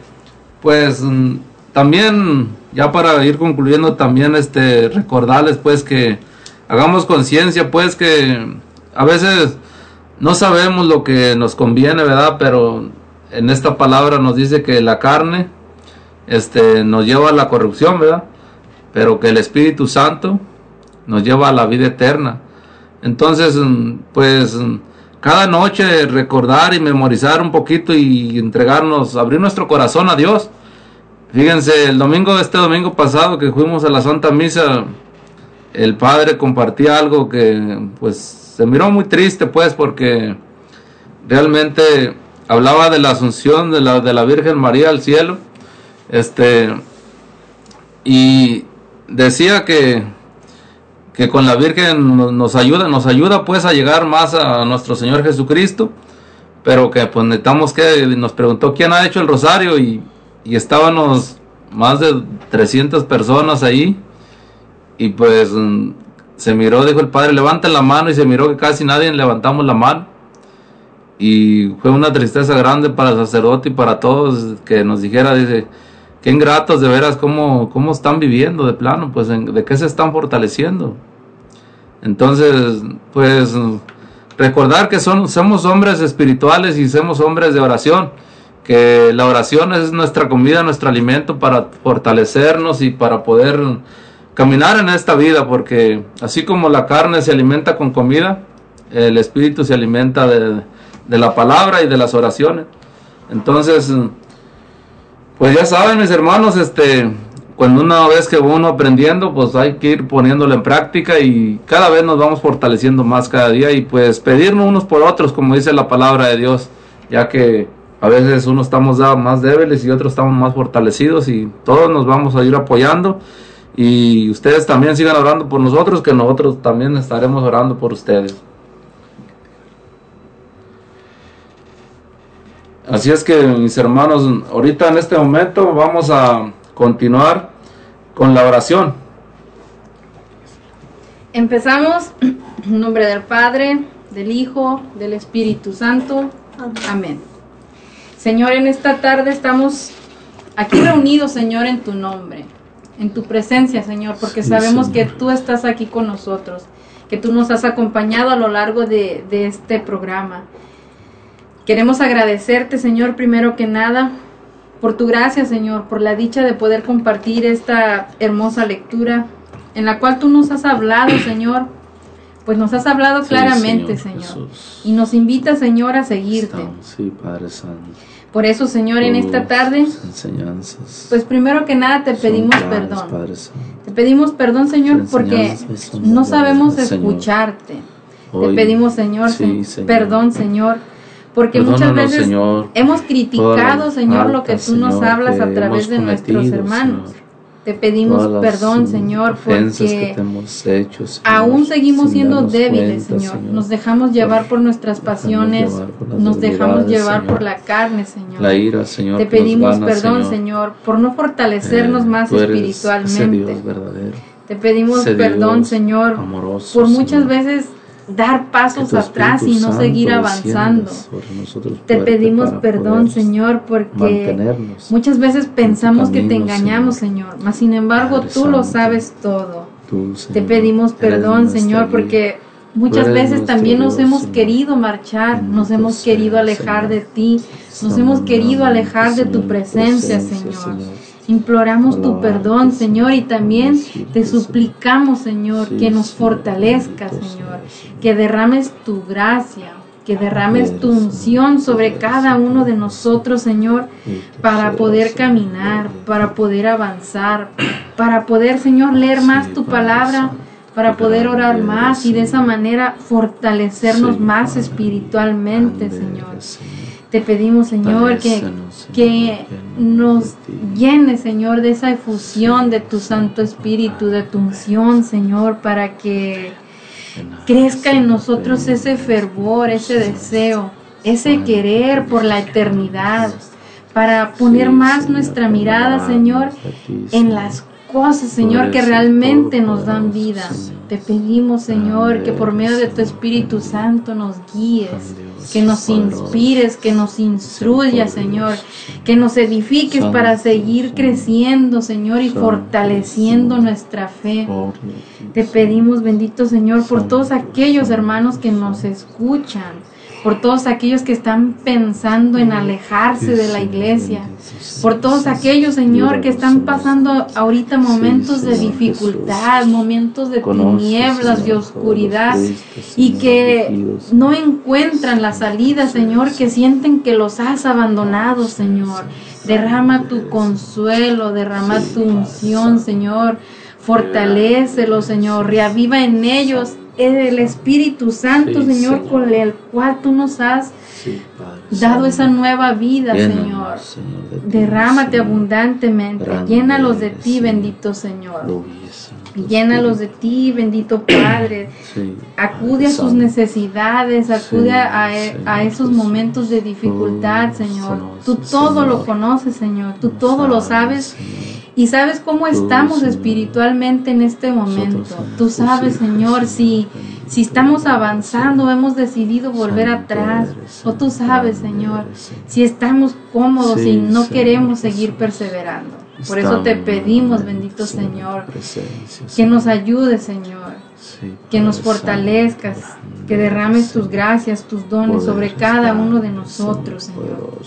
pues, mm, también, ya para ir concluyendo, también este, recordarles, pues, que hagamos conciencia, pues, que a veces no sabemos lo que nos conviene, ¿verdad? Pero en esta palabra nos dice que la carne, este, nos lleva a la corrupción, ¿verdad? Pero que el Espíritu Santo nos lleva a la vida eterna. Entonces, pues cada noche recordar y memorizar un poquito y entregarnos, abrir nuestro corazón a Dios. Fíjense, el domingo, este domingo pasado que fuimos a la Santa Misa, el Padre compartía algo que pues se miró muy triste pues porque realmente hablaba de la asunción de la, de la Virgen María al cielo. Este, y decía que que con la Virgen nos ayuda, nos ayuda pues a llegar más a nuestro Señor Jesucristo, pero que pues necesitamos que nos preguntó quién ha hecho el rosario y, y estábamos más de 300 personas ahí y pues mm, se miró, dijo el padre, levanten la mano y se miró que casi nadie levantamos la mano y fue una tristeza grande para el sacerdote y para todos que nos dijera, dice, qué ingratos de veras cómo, cómo están viviendo de plano, pues de qué se están fortaleciendo. Entonces, pues recordar que son, somos hombres espirituales y somos hombres de oración, que la oración es nuestra comida, nuestro alimento para fortalecernos y para poder caminar en esta vida, porque así como la carne se alimenta con comida, el espíritu se alimenta de, de la palabra y de las oraciones. Entonces, pues ya saben mis hermanos, este, cuando una vez que uno aprendiendo, pues hay que ir poniéndolo en práctica y cada vez nos vamos fortaleciendo más cada día y pues pedirnos unos por otros, como dice la palabra de Dios, ya que a veces unos estamos más débiles y otros estamos más fortalecidos y todos nos vamos a ir apoyando y ustedes también sigan orando por nosotros, que nosotros también estaremos orando por ustedes. Así es que mis hermanos, ahorita en este momento vamos a continuar con la oración. Empezamos en nombre del Padre, del Hijo, del Espíritu Santo. Amén. Señor, en esta tarde estamos aquí reunidos, Señor, en tu nombre, en tu presencia, Señor, porque sabemos que tú estás aquí con nosotros, que tú nos has acompañado a lo largo de, de este programa. Queremos agradecerte, Señor, primero que nada, por tu gracia, Señor, por la dicha de poder compartir esta hermosa lectura en la cual tú nos has hablado, Señor. Pues nos has hablado claramente, Señor. y nos invita, Señor, a seguirte. Sí, Padre Santo. Por eso, Señor, en esta tarde, pues primero que nada te pedimos perdón. Te pedimos perdón, Señor, porque no sabemos escucharte. Te pedimos, Señor, perdón, Señor porque muchas veces hemos criticado, Señor, lo que tú nos hablas a través de nuestros hermanos. Te pedimos perdón, Señor, porque hemos hecho, Señor, aún seguimos siendo débiles, cuenta, Señor. Nos dejamos llevar por nuestras pasiones, por nos dejamos llevar Señor. por la carne, Señor. La ira, Señor, Te pedimos gana, perdón, Señor. Por no fortalecernos Eh, más espiritualmente. Dios verdadero. Te pedimos perdón, Señor, amoroso, por muchas veces dar pasos atrás y no seguir avanzando. Te pedimos perdón, Señor, porque muchas veces pensamos que te engañamos, Señor, mas sin embargo Padre tú lo sabes todo. tú, Te pedimos perdón, Señor, porque muchas veces también nos hemos querido marchar, nos hemos querido alejar de ti, nos hemos querido alejar de tu presencia, Señor. Imploramos tu perdón, Señor, y también te suplicamos, Señor, que nos fortalezcas, bendito Señor, que derrames tu gracia, que derrames tu unción sobre cada uno de nosotros, Señor, para poder caminar, para poder avanzar, para poder, Señor, leer más tu palabra, para poder orar más y de esa manera fortalecernos más espiritualmente, Señor. Te pedimos, Señor, que, que nos llene, Señor, de esa efusión de tu Santo Espíritu, de tu unción, Señor, para que crezca en nosotros ese fervor, ese deseo, ese querer por la eternidad, para poner más nuestra mirada, Señor, en las cosas, Señor, que realmente nos dan vida. Te pedimos, Señor, que por medio de tu Espíritu. Santo nos guíes, que nos inspires, que nos instruyas, Señor, que nos edifiques para seguir creciendo, Señor, y fortaleciendo nuestra fe. Te pedimos, bendito Señor, por todos aquellos hermanos que nos escuchan, por todos aquellos que están pensando en alejarse de la iglesia, por todos aquellos, Señor, que están pasando ahorita momentos de dificultad, momentos de tinieblas, de oscuridad, y que no encuentran la salida, Señor, que sienten que los has abandonado, Señor. Derrama tu consuelo, derrama tu unción, Señor. Fortalécelo, Señor. Reaviva en ellos el Espíritu Santo, Sí, Señor, Señor. con el cual tú nos has Sí, Padre dado esa nueva vida, Llénanos, Señor. Señor, de ti, Derrámate abundantemente. Llénalos de ti, bendito Señor. Llénalos de ti, bendito Padre. Sí, Acude a sus necesidades, acude Sí, a, e- Señor a esos momentos de dificultad, Señor. Tú todo lo conoces, Señor. Tú todo lo sabes, y sabes cómo estamos espiritualmente en este momento. Tú sabes, Señor, si, si estamos avanzando, hemos decidido volver atrás. O tú sabes, Señor, si estamos cómodos y no queremos seguir perseverando. Por eso te pedimos, en bendito Señor, que nos ayudes, Señor que nos fortalezcas, que derrames tus gracias, tus dones sobre cada uno de nosotros, Señor.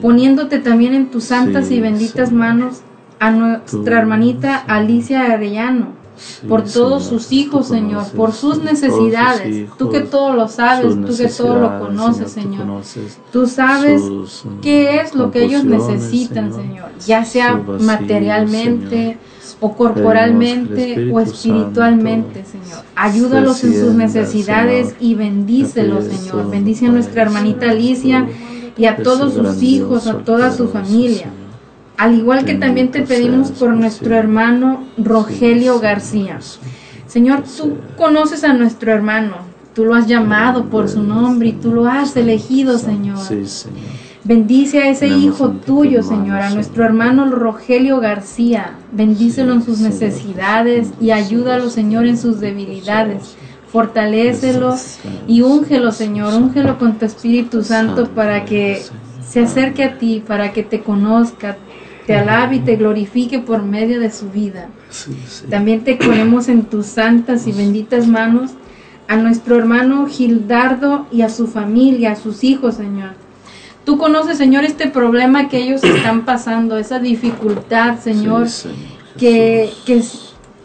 Poniéndote también en tus santas y benditas manos a nuestra hermanita. Alicia Arellano, Sí, por todos Señor, sus hijos, Señor, conoces por sus necesidades. tú que todo lo sabes, tú que todo lo conoces, Tú Señor. conoces Tú sabes sus, mm, qué es lo que ellos necesitan, Señor, ya sea vacío, materialmente Señor. o corporalmente o espiritualmente, Santo Señor. Ayúdalos en sus necesidades Señor. y bendícelos, Señor. Bendice a nuestra hermanita Alicia y a todos sus hijos, a toda su familia. Señor. Al igual que también te pedimos por nuestro hermano Rogelio García. Señor, tú conoces a nuestro hermano. Tú lo has llamado por su nombre y tú lo has elegido, Señor. Bendice a ese hijo tuyo, Señor, a nuestro hermano Rogelio García. Bendícelo en sus necesidades y ayúdalo, Señor, en sus debilidades. Fortalécelo y úngelo, Señor, úngelo con tu Espíritu Santo para que se acerque a ti, para que te conozca, te alabe y te glorifique por medio de su vida. Sí, sí. También te ponemos en tus santas y benditas manos a nuestro hermano Gildardo y a su familia, a sus hijos, Señor. Tú conoces, Señor, este problema que ellos están pasando, esa dificultad, Señor, Sí, Señor. que,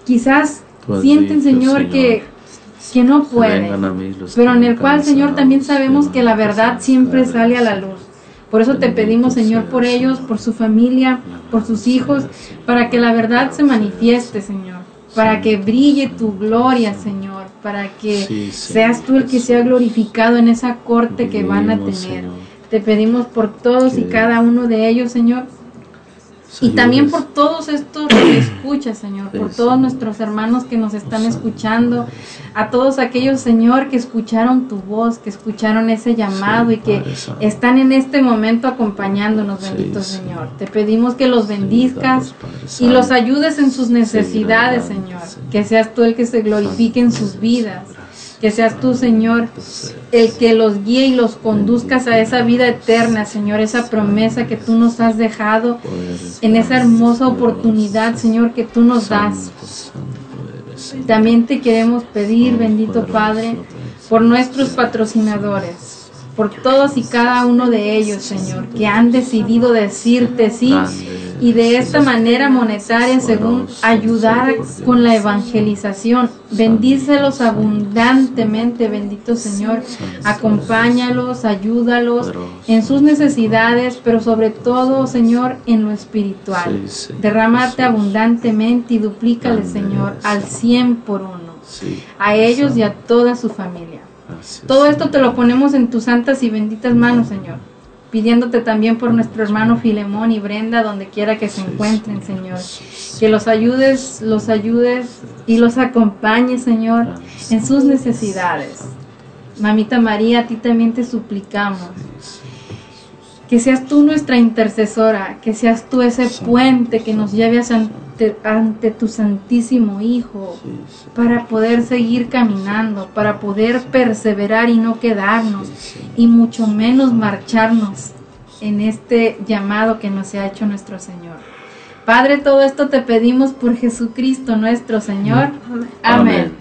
quizás Tú sienten, dicho, Señor, que, que no pueden. Pero en el cual, Señor, también sabemos que la verdad siempre sale a la Señor. luz. Por eso te pedimos, Señor, por ellos, por su familia, por sus hijos, para que la verdad se manifieste, Señor. Para que brille tu gloria, Señor. Para que seas tú el que sea glorificado en esa corte que van a tener. Te pedimos por todos y cada uno de ellos, Señor. Y también por todos estos que escuchas, Señor, por todos nuestros hermanos que nos están escuchando, a todos aquellos, Señor, que escucharon tu voz, que escucharon ese llamado y que están en este momento acompañándonos, bendito Señor. Te pedimos que los bendizcas y los ayudes en sus necesidades, Señor. Que seas tú el que se glorifique en sus vidas. Que seas tú, Señor, el que los guíe y los conduzcas a esa vida eterna, Señor, esa promesa que tú nos has dejado en esa hermosa oportunidad, Señor, que tú nos das. También te queremos pedir, bendito Padre, por nuestros patrocinadores, por todos y cada uno de ellos, Señor, que han decidido decirte sí y de esta manera monetaria, según ayudar con la evangelización. Bendícelos abundantemente, bendito Señor. Acompáñalos, ayúdalos en sus necesidades, pero sobre todo, Señor, en lo espiritual. Derramarte abundantemente y duplícale, Señor, al cien por uno. A ellos y a toda su familia. Todo esto te lo ponemos en tus santas y benditas manos, Señor pidiéndote también por nuestro hermano Filemón y Brenda, donde quiera que se encuentren, Señor. Que los ayudes, los ayudes y los acompañes, Señor, en sus necesidades. Mamita María, a ti también te suplicamos. Que seas tú nuestra intercesora, que seas tú ese puente que nos lleve ante, ante tu Santísimo Hijo, para poder seguir caminando, para poder perseverar y no quedarnos, y mucho menos marcharnos en este llamado que nos ha hecho nuestro Señor. Padre, todo esto te pedimos por Jesucristo nuestro Señor. Amén.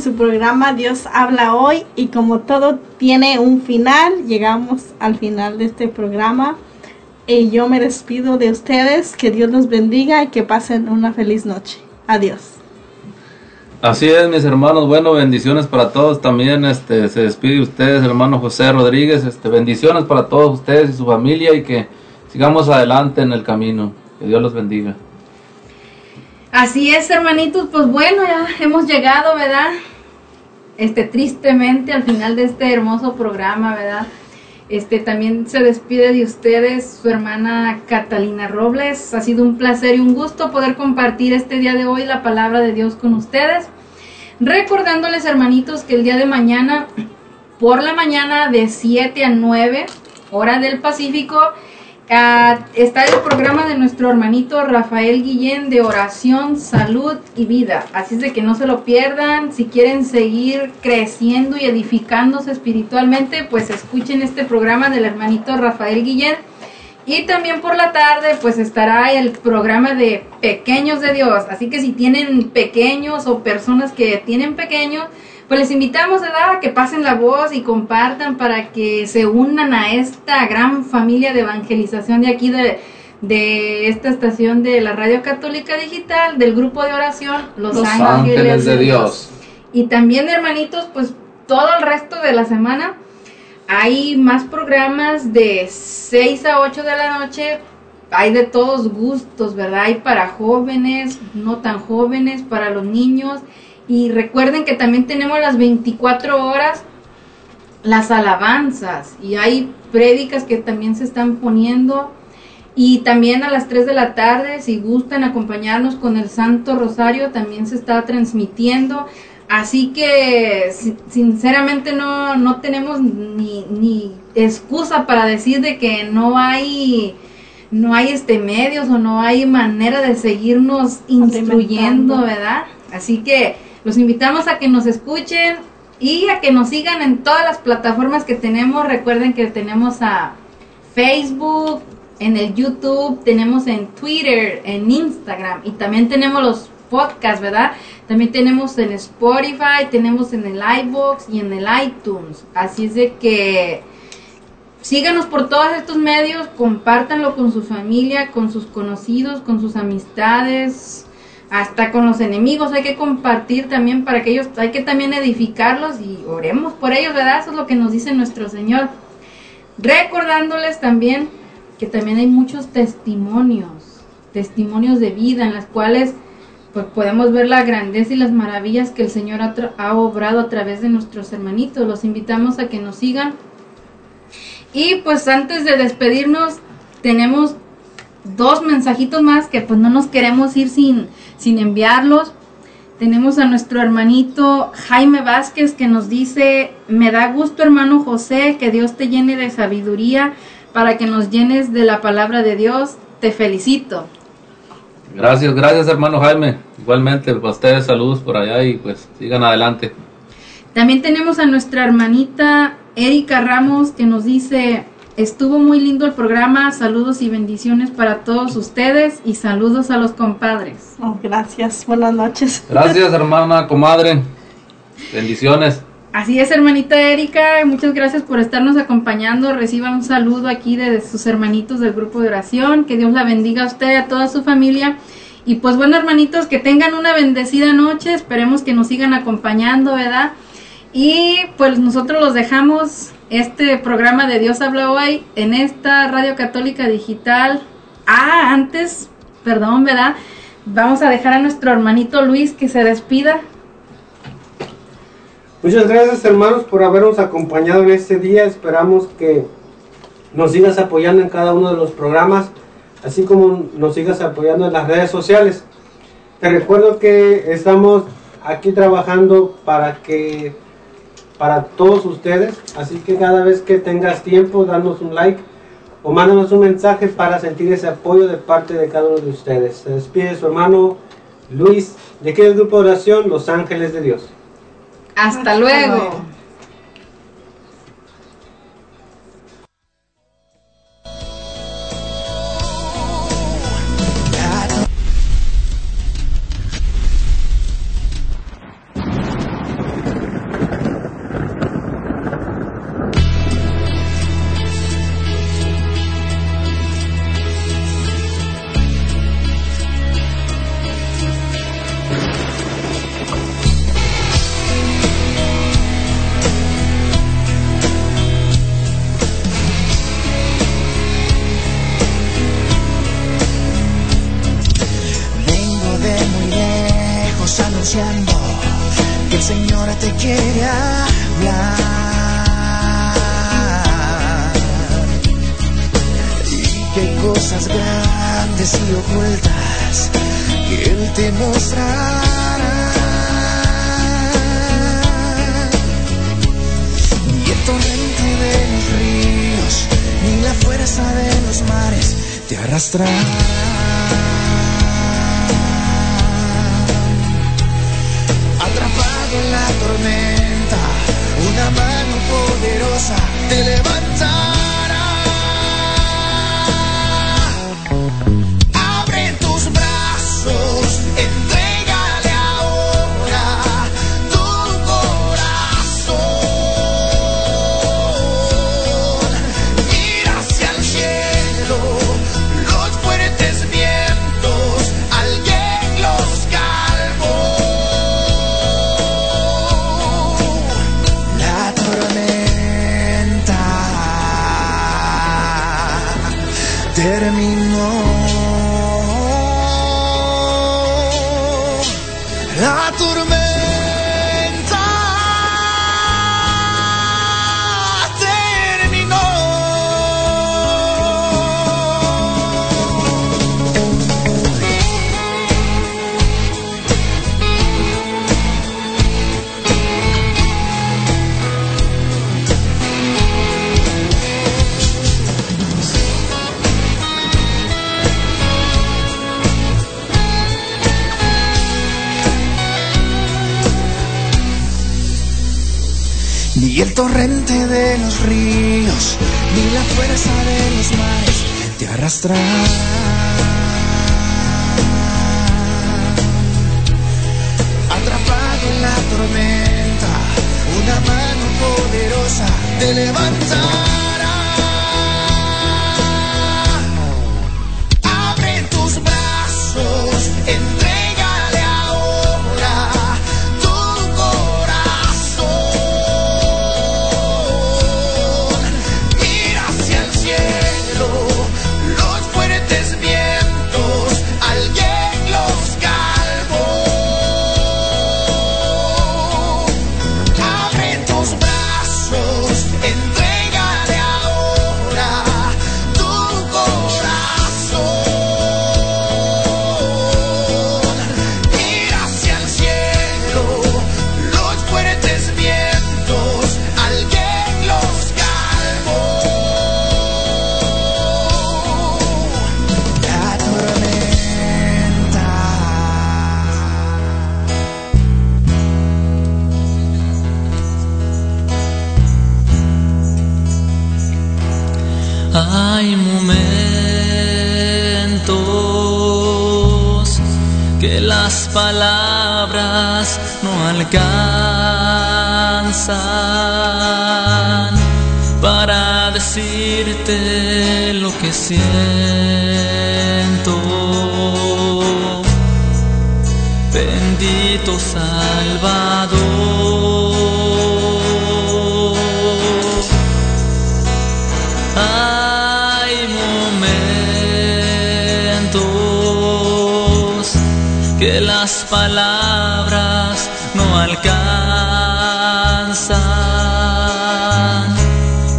En su programa Dios habla hoy y como todo tiene un final, llegamos al final de este programa y yo me despido de ustedes, que Dios los bendiga y que pasen una feliz noche. Adiós. Así es, mis hermanos. Bueno, bendiciones para todos. También este, se despide ustedes, hermano José Rodríguez. Este, bendiciones para todos ustedes y su familia y que sigamos adelante en el camino. Que Dios los bendiga. Así es, hermanitos, pues bueno, ya hemos llegado, ¿verdad? Este, tristemente al final de este hermoso programa, ¿verdad? Este, también se despide de ustedes su hermana Catalina Robles. Ha sido un placer y un gusto poder compartir este día de hoy la palabra de Dios con ustedes. Recordándoles, hermanitos, que el día de mañana, por la mañana de 7 a 9, hora del Pacífico, Está el programa de nuestro hermanito Rafael Guillén de oración, salud y vida. Así es de que no se lo pierdan. Si quieren seguir creciendo y edificándose espiritualmente, pues escuchen este programa del hermanito Rafael Guillén. Y también por la tarde, pues estará el programa de Pequeños de Dios. Así que si tienen pequeños o personas que tienen pequeños, pues les invitamos ¿verdad? a que pasen la voz y compartan para que se unan a esta gran familia de evangelización de aquí de, de esta estación de la Radio Católica Digital, del grupo de oración Los, Los Ángeles, Ángeles de Dios. Y también, hermanitos, pues todo el resto de la semana hay más programas de 6 a 8 de la noche. Hay de todos gustos, ¿verdad? Hay para jóvenes, no tan jóvenes, para los niños. Y recuerden que también tenemos las 24 horas las alabanzas y hay prédicas que también se están poniendo y también a las 3 de la tarde si gustan acompañarnos con el Santo Rosario también se está transmitiendo así que si- sinceramente no, no tenemos ni, ni excusa para decir de que no hay no hay este medios o no hay manera de seguirnos instruyendo. ¿verdad? Así que los invitamos a que nos escuchen y a que nos sigan en todas las plataformas que tenemos. Recuerden que tenemos a Facebook, en el YouTube, tenemos en Twitter, en Instagram y también tenemos los podcasts, ¿verdad? También tenemos en Spotify, tenemos en el iBox y en el iTunes. Así es de que síganos por todos estos medios, compártanlo con su familia, con sus conocidos, con sus amistades, hasta con los enemigos. Hay que compartir también para que ellos, hay que también edificarlos y oremos por ellos, ¿verdad? Eso es lo que nos dice nuestro Señor. Recordándoles también que también hay muchos testimonios, testimonios de vida en las cuales pues podemos ver la grandeza y las maravillas que el Señor ha, ha obrado a través de nuestros hermanitos. Los invitamos a que nos sigan. Y pues antes de despedirnos, tenemos dos mensajitos más que pues no nos queremos ir sin, sin enviarlos. Tenemos a nuestro hermanito Jaime Vázquez que nos dice, me da gusto hermano José, que Dios te llene de sabiduría para que nos llenes de la palabra de Dios. Te felicito. Gracias, gracias hermano Jaime. Igualmente, para ustedes saludos por allá y pues sigan adelante. También tenemos a nuestra hermanita Erika Ramos que nos dice, estuvo muy lindo el programa, saludos y bendiciones para todos ustedes y saludos a los compadres. Oh, gracias, buenas noches. Gracias hermana, comadre. Bendiciones. Así es, hermanita Erika, muchas gracias por estarnos acompañando. Reciba un saludo aquí de sus hermanitos del grupo de oración. Que Dios la bendiga a usted y a toda su familia. Y pues bueno, hermanitos, que tengan una bendecida noche. Esperemos que nos sigan acompañando, ¿verdad? Y pues nosotros los dejamos este programa de Dios habla hoy en esta Radio Católica Digital. Ah, antes, perdón, ¿verdad? Vamos a dejar a nuestro hermanito Luis que se despida. Muchas gracias hermanos por habernos acompañado en este día. Esperamos que nos sigas apoyando en cada uno de los programas, así como nos sigas apoyando en las redes sociales. Te recuerdo que estamos aquí trabajando para que para todos ustedes, así que cada vez que tengas tiempo, danos un like o mándanos un mensaje para sentir ese apoyo de parte de cada uno de ustedes. Se despide su hermano Luis de aquí grupo de oración Los Ángeles de Dios. Hasta luego.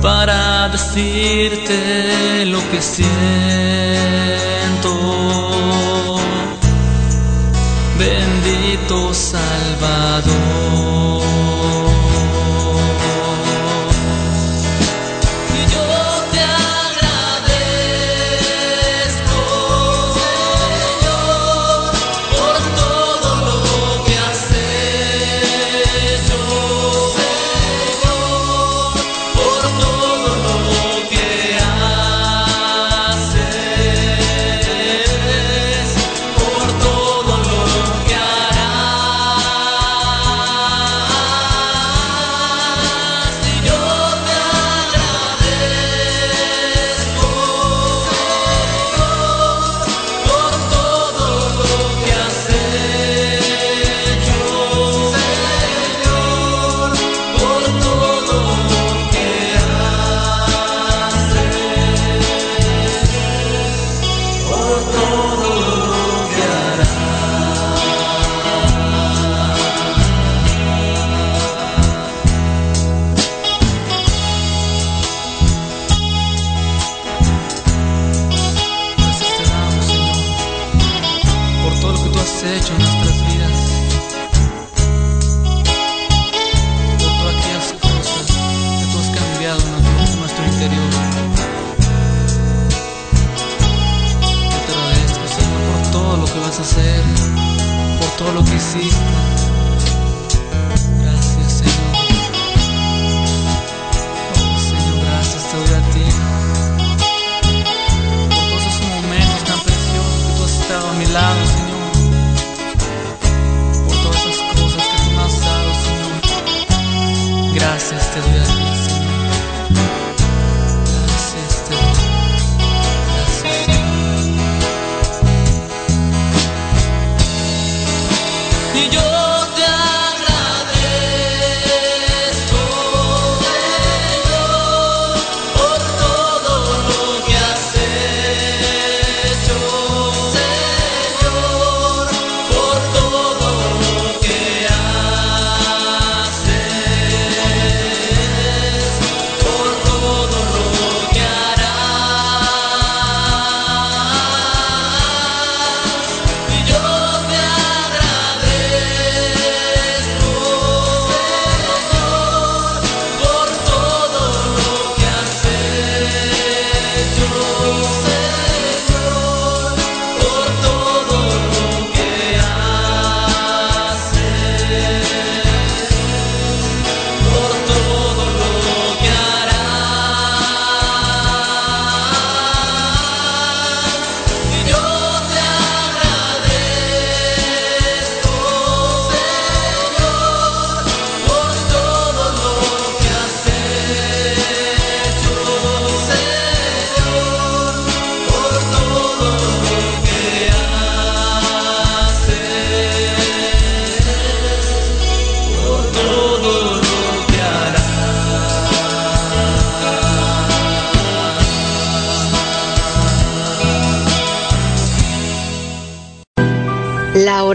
Para decirte lo que siento.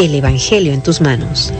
el Evangelio en tus manos.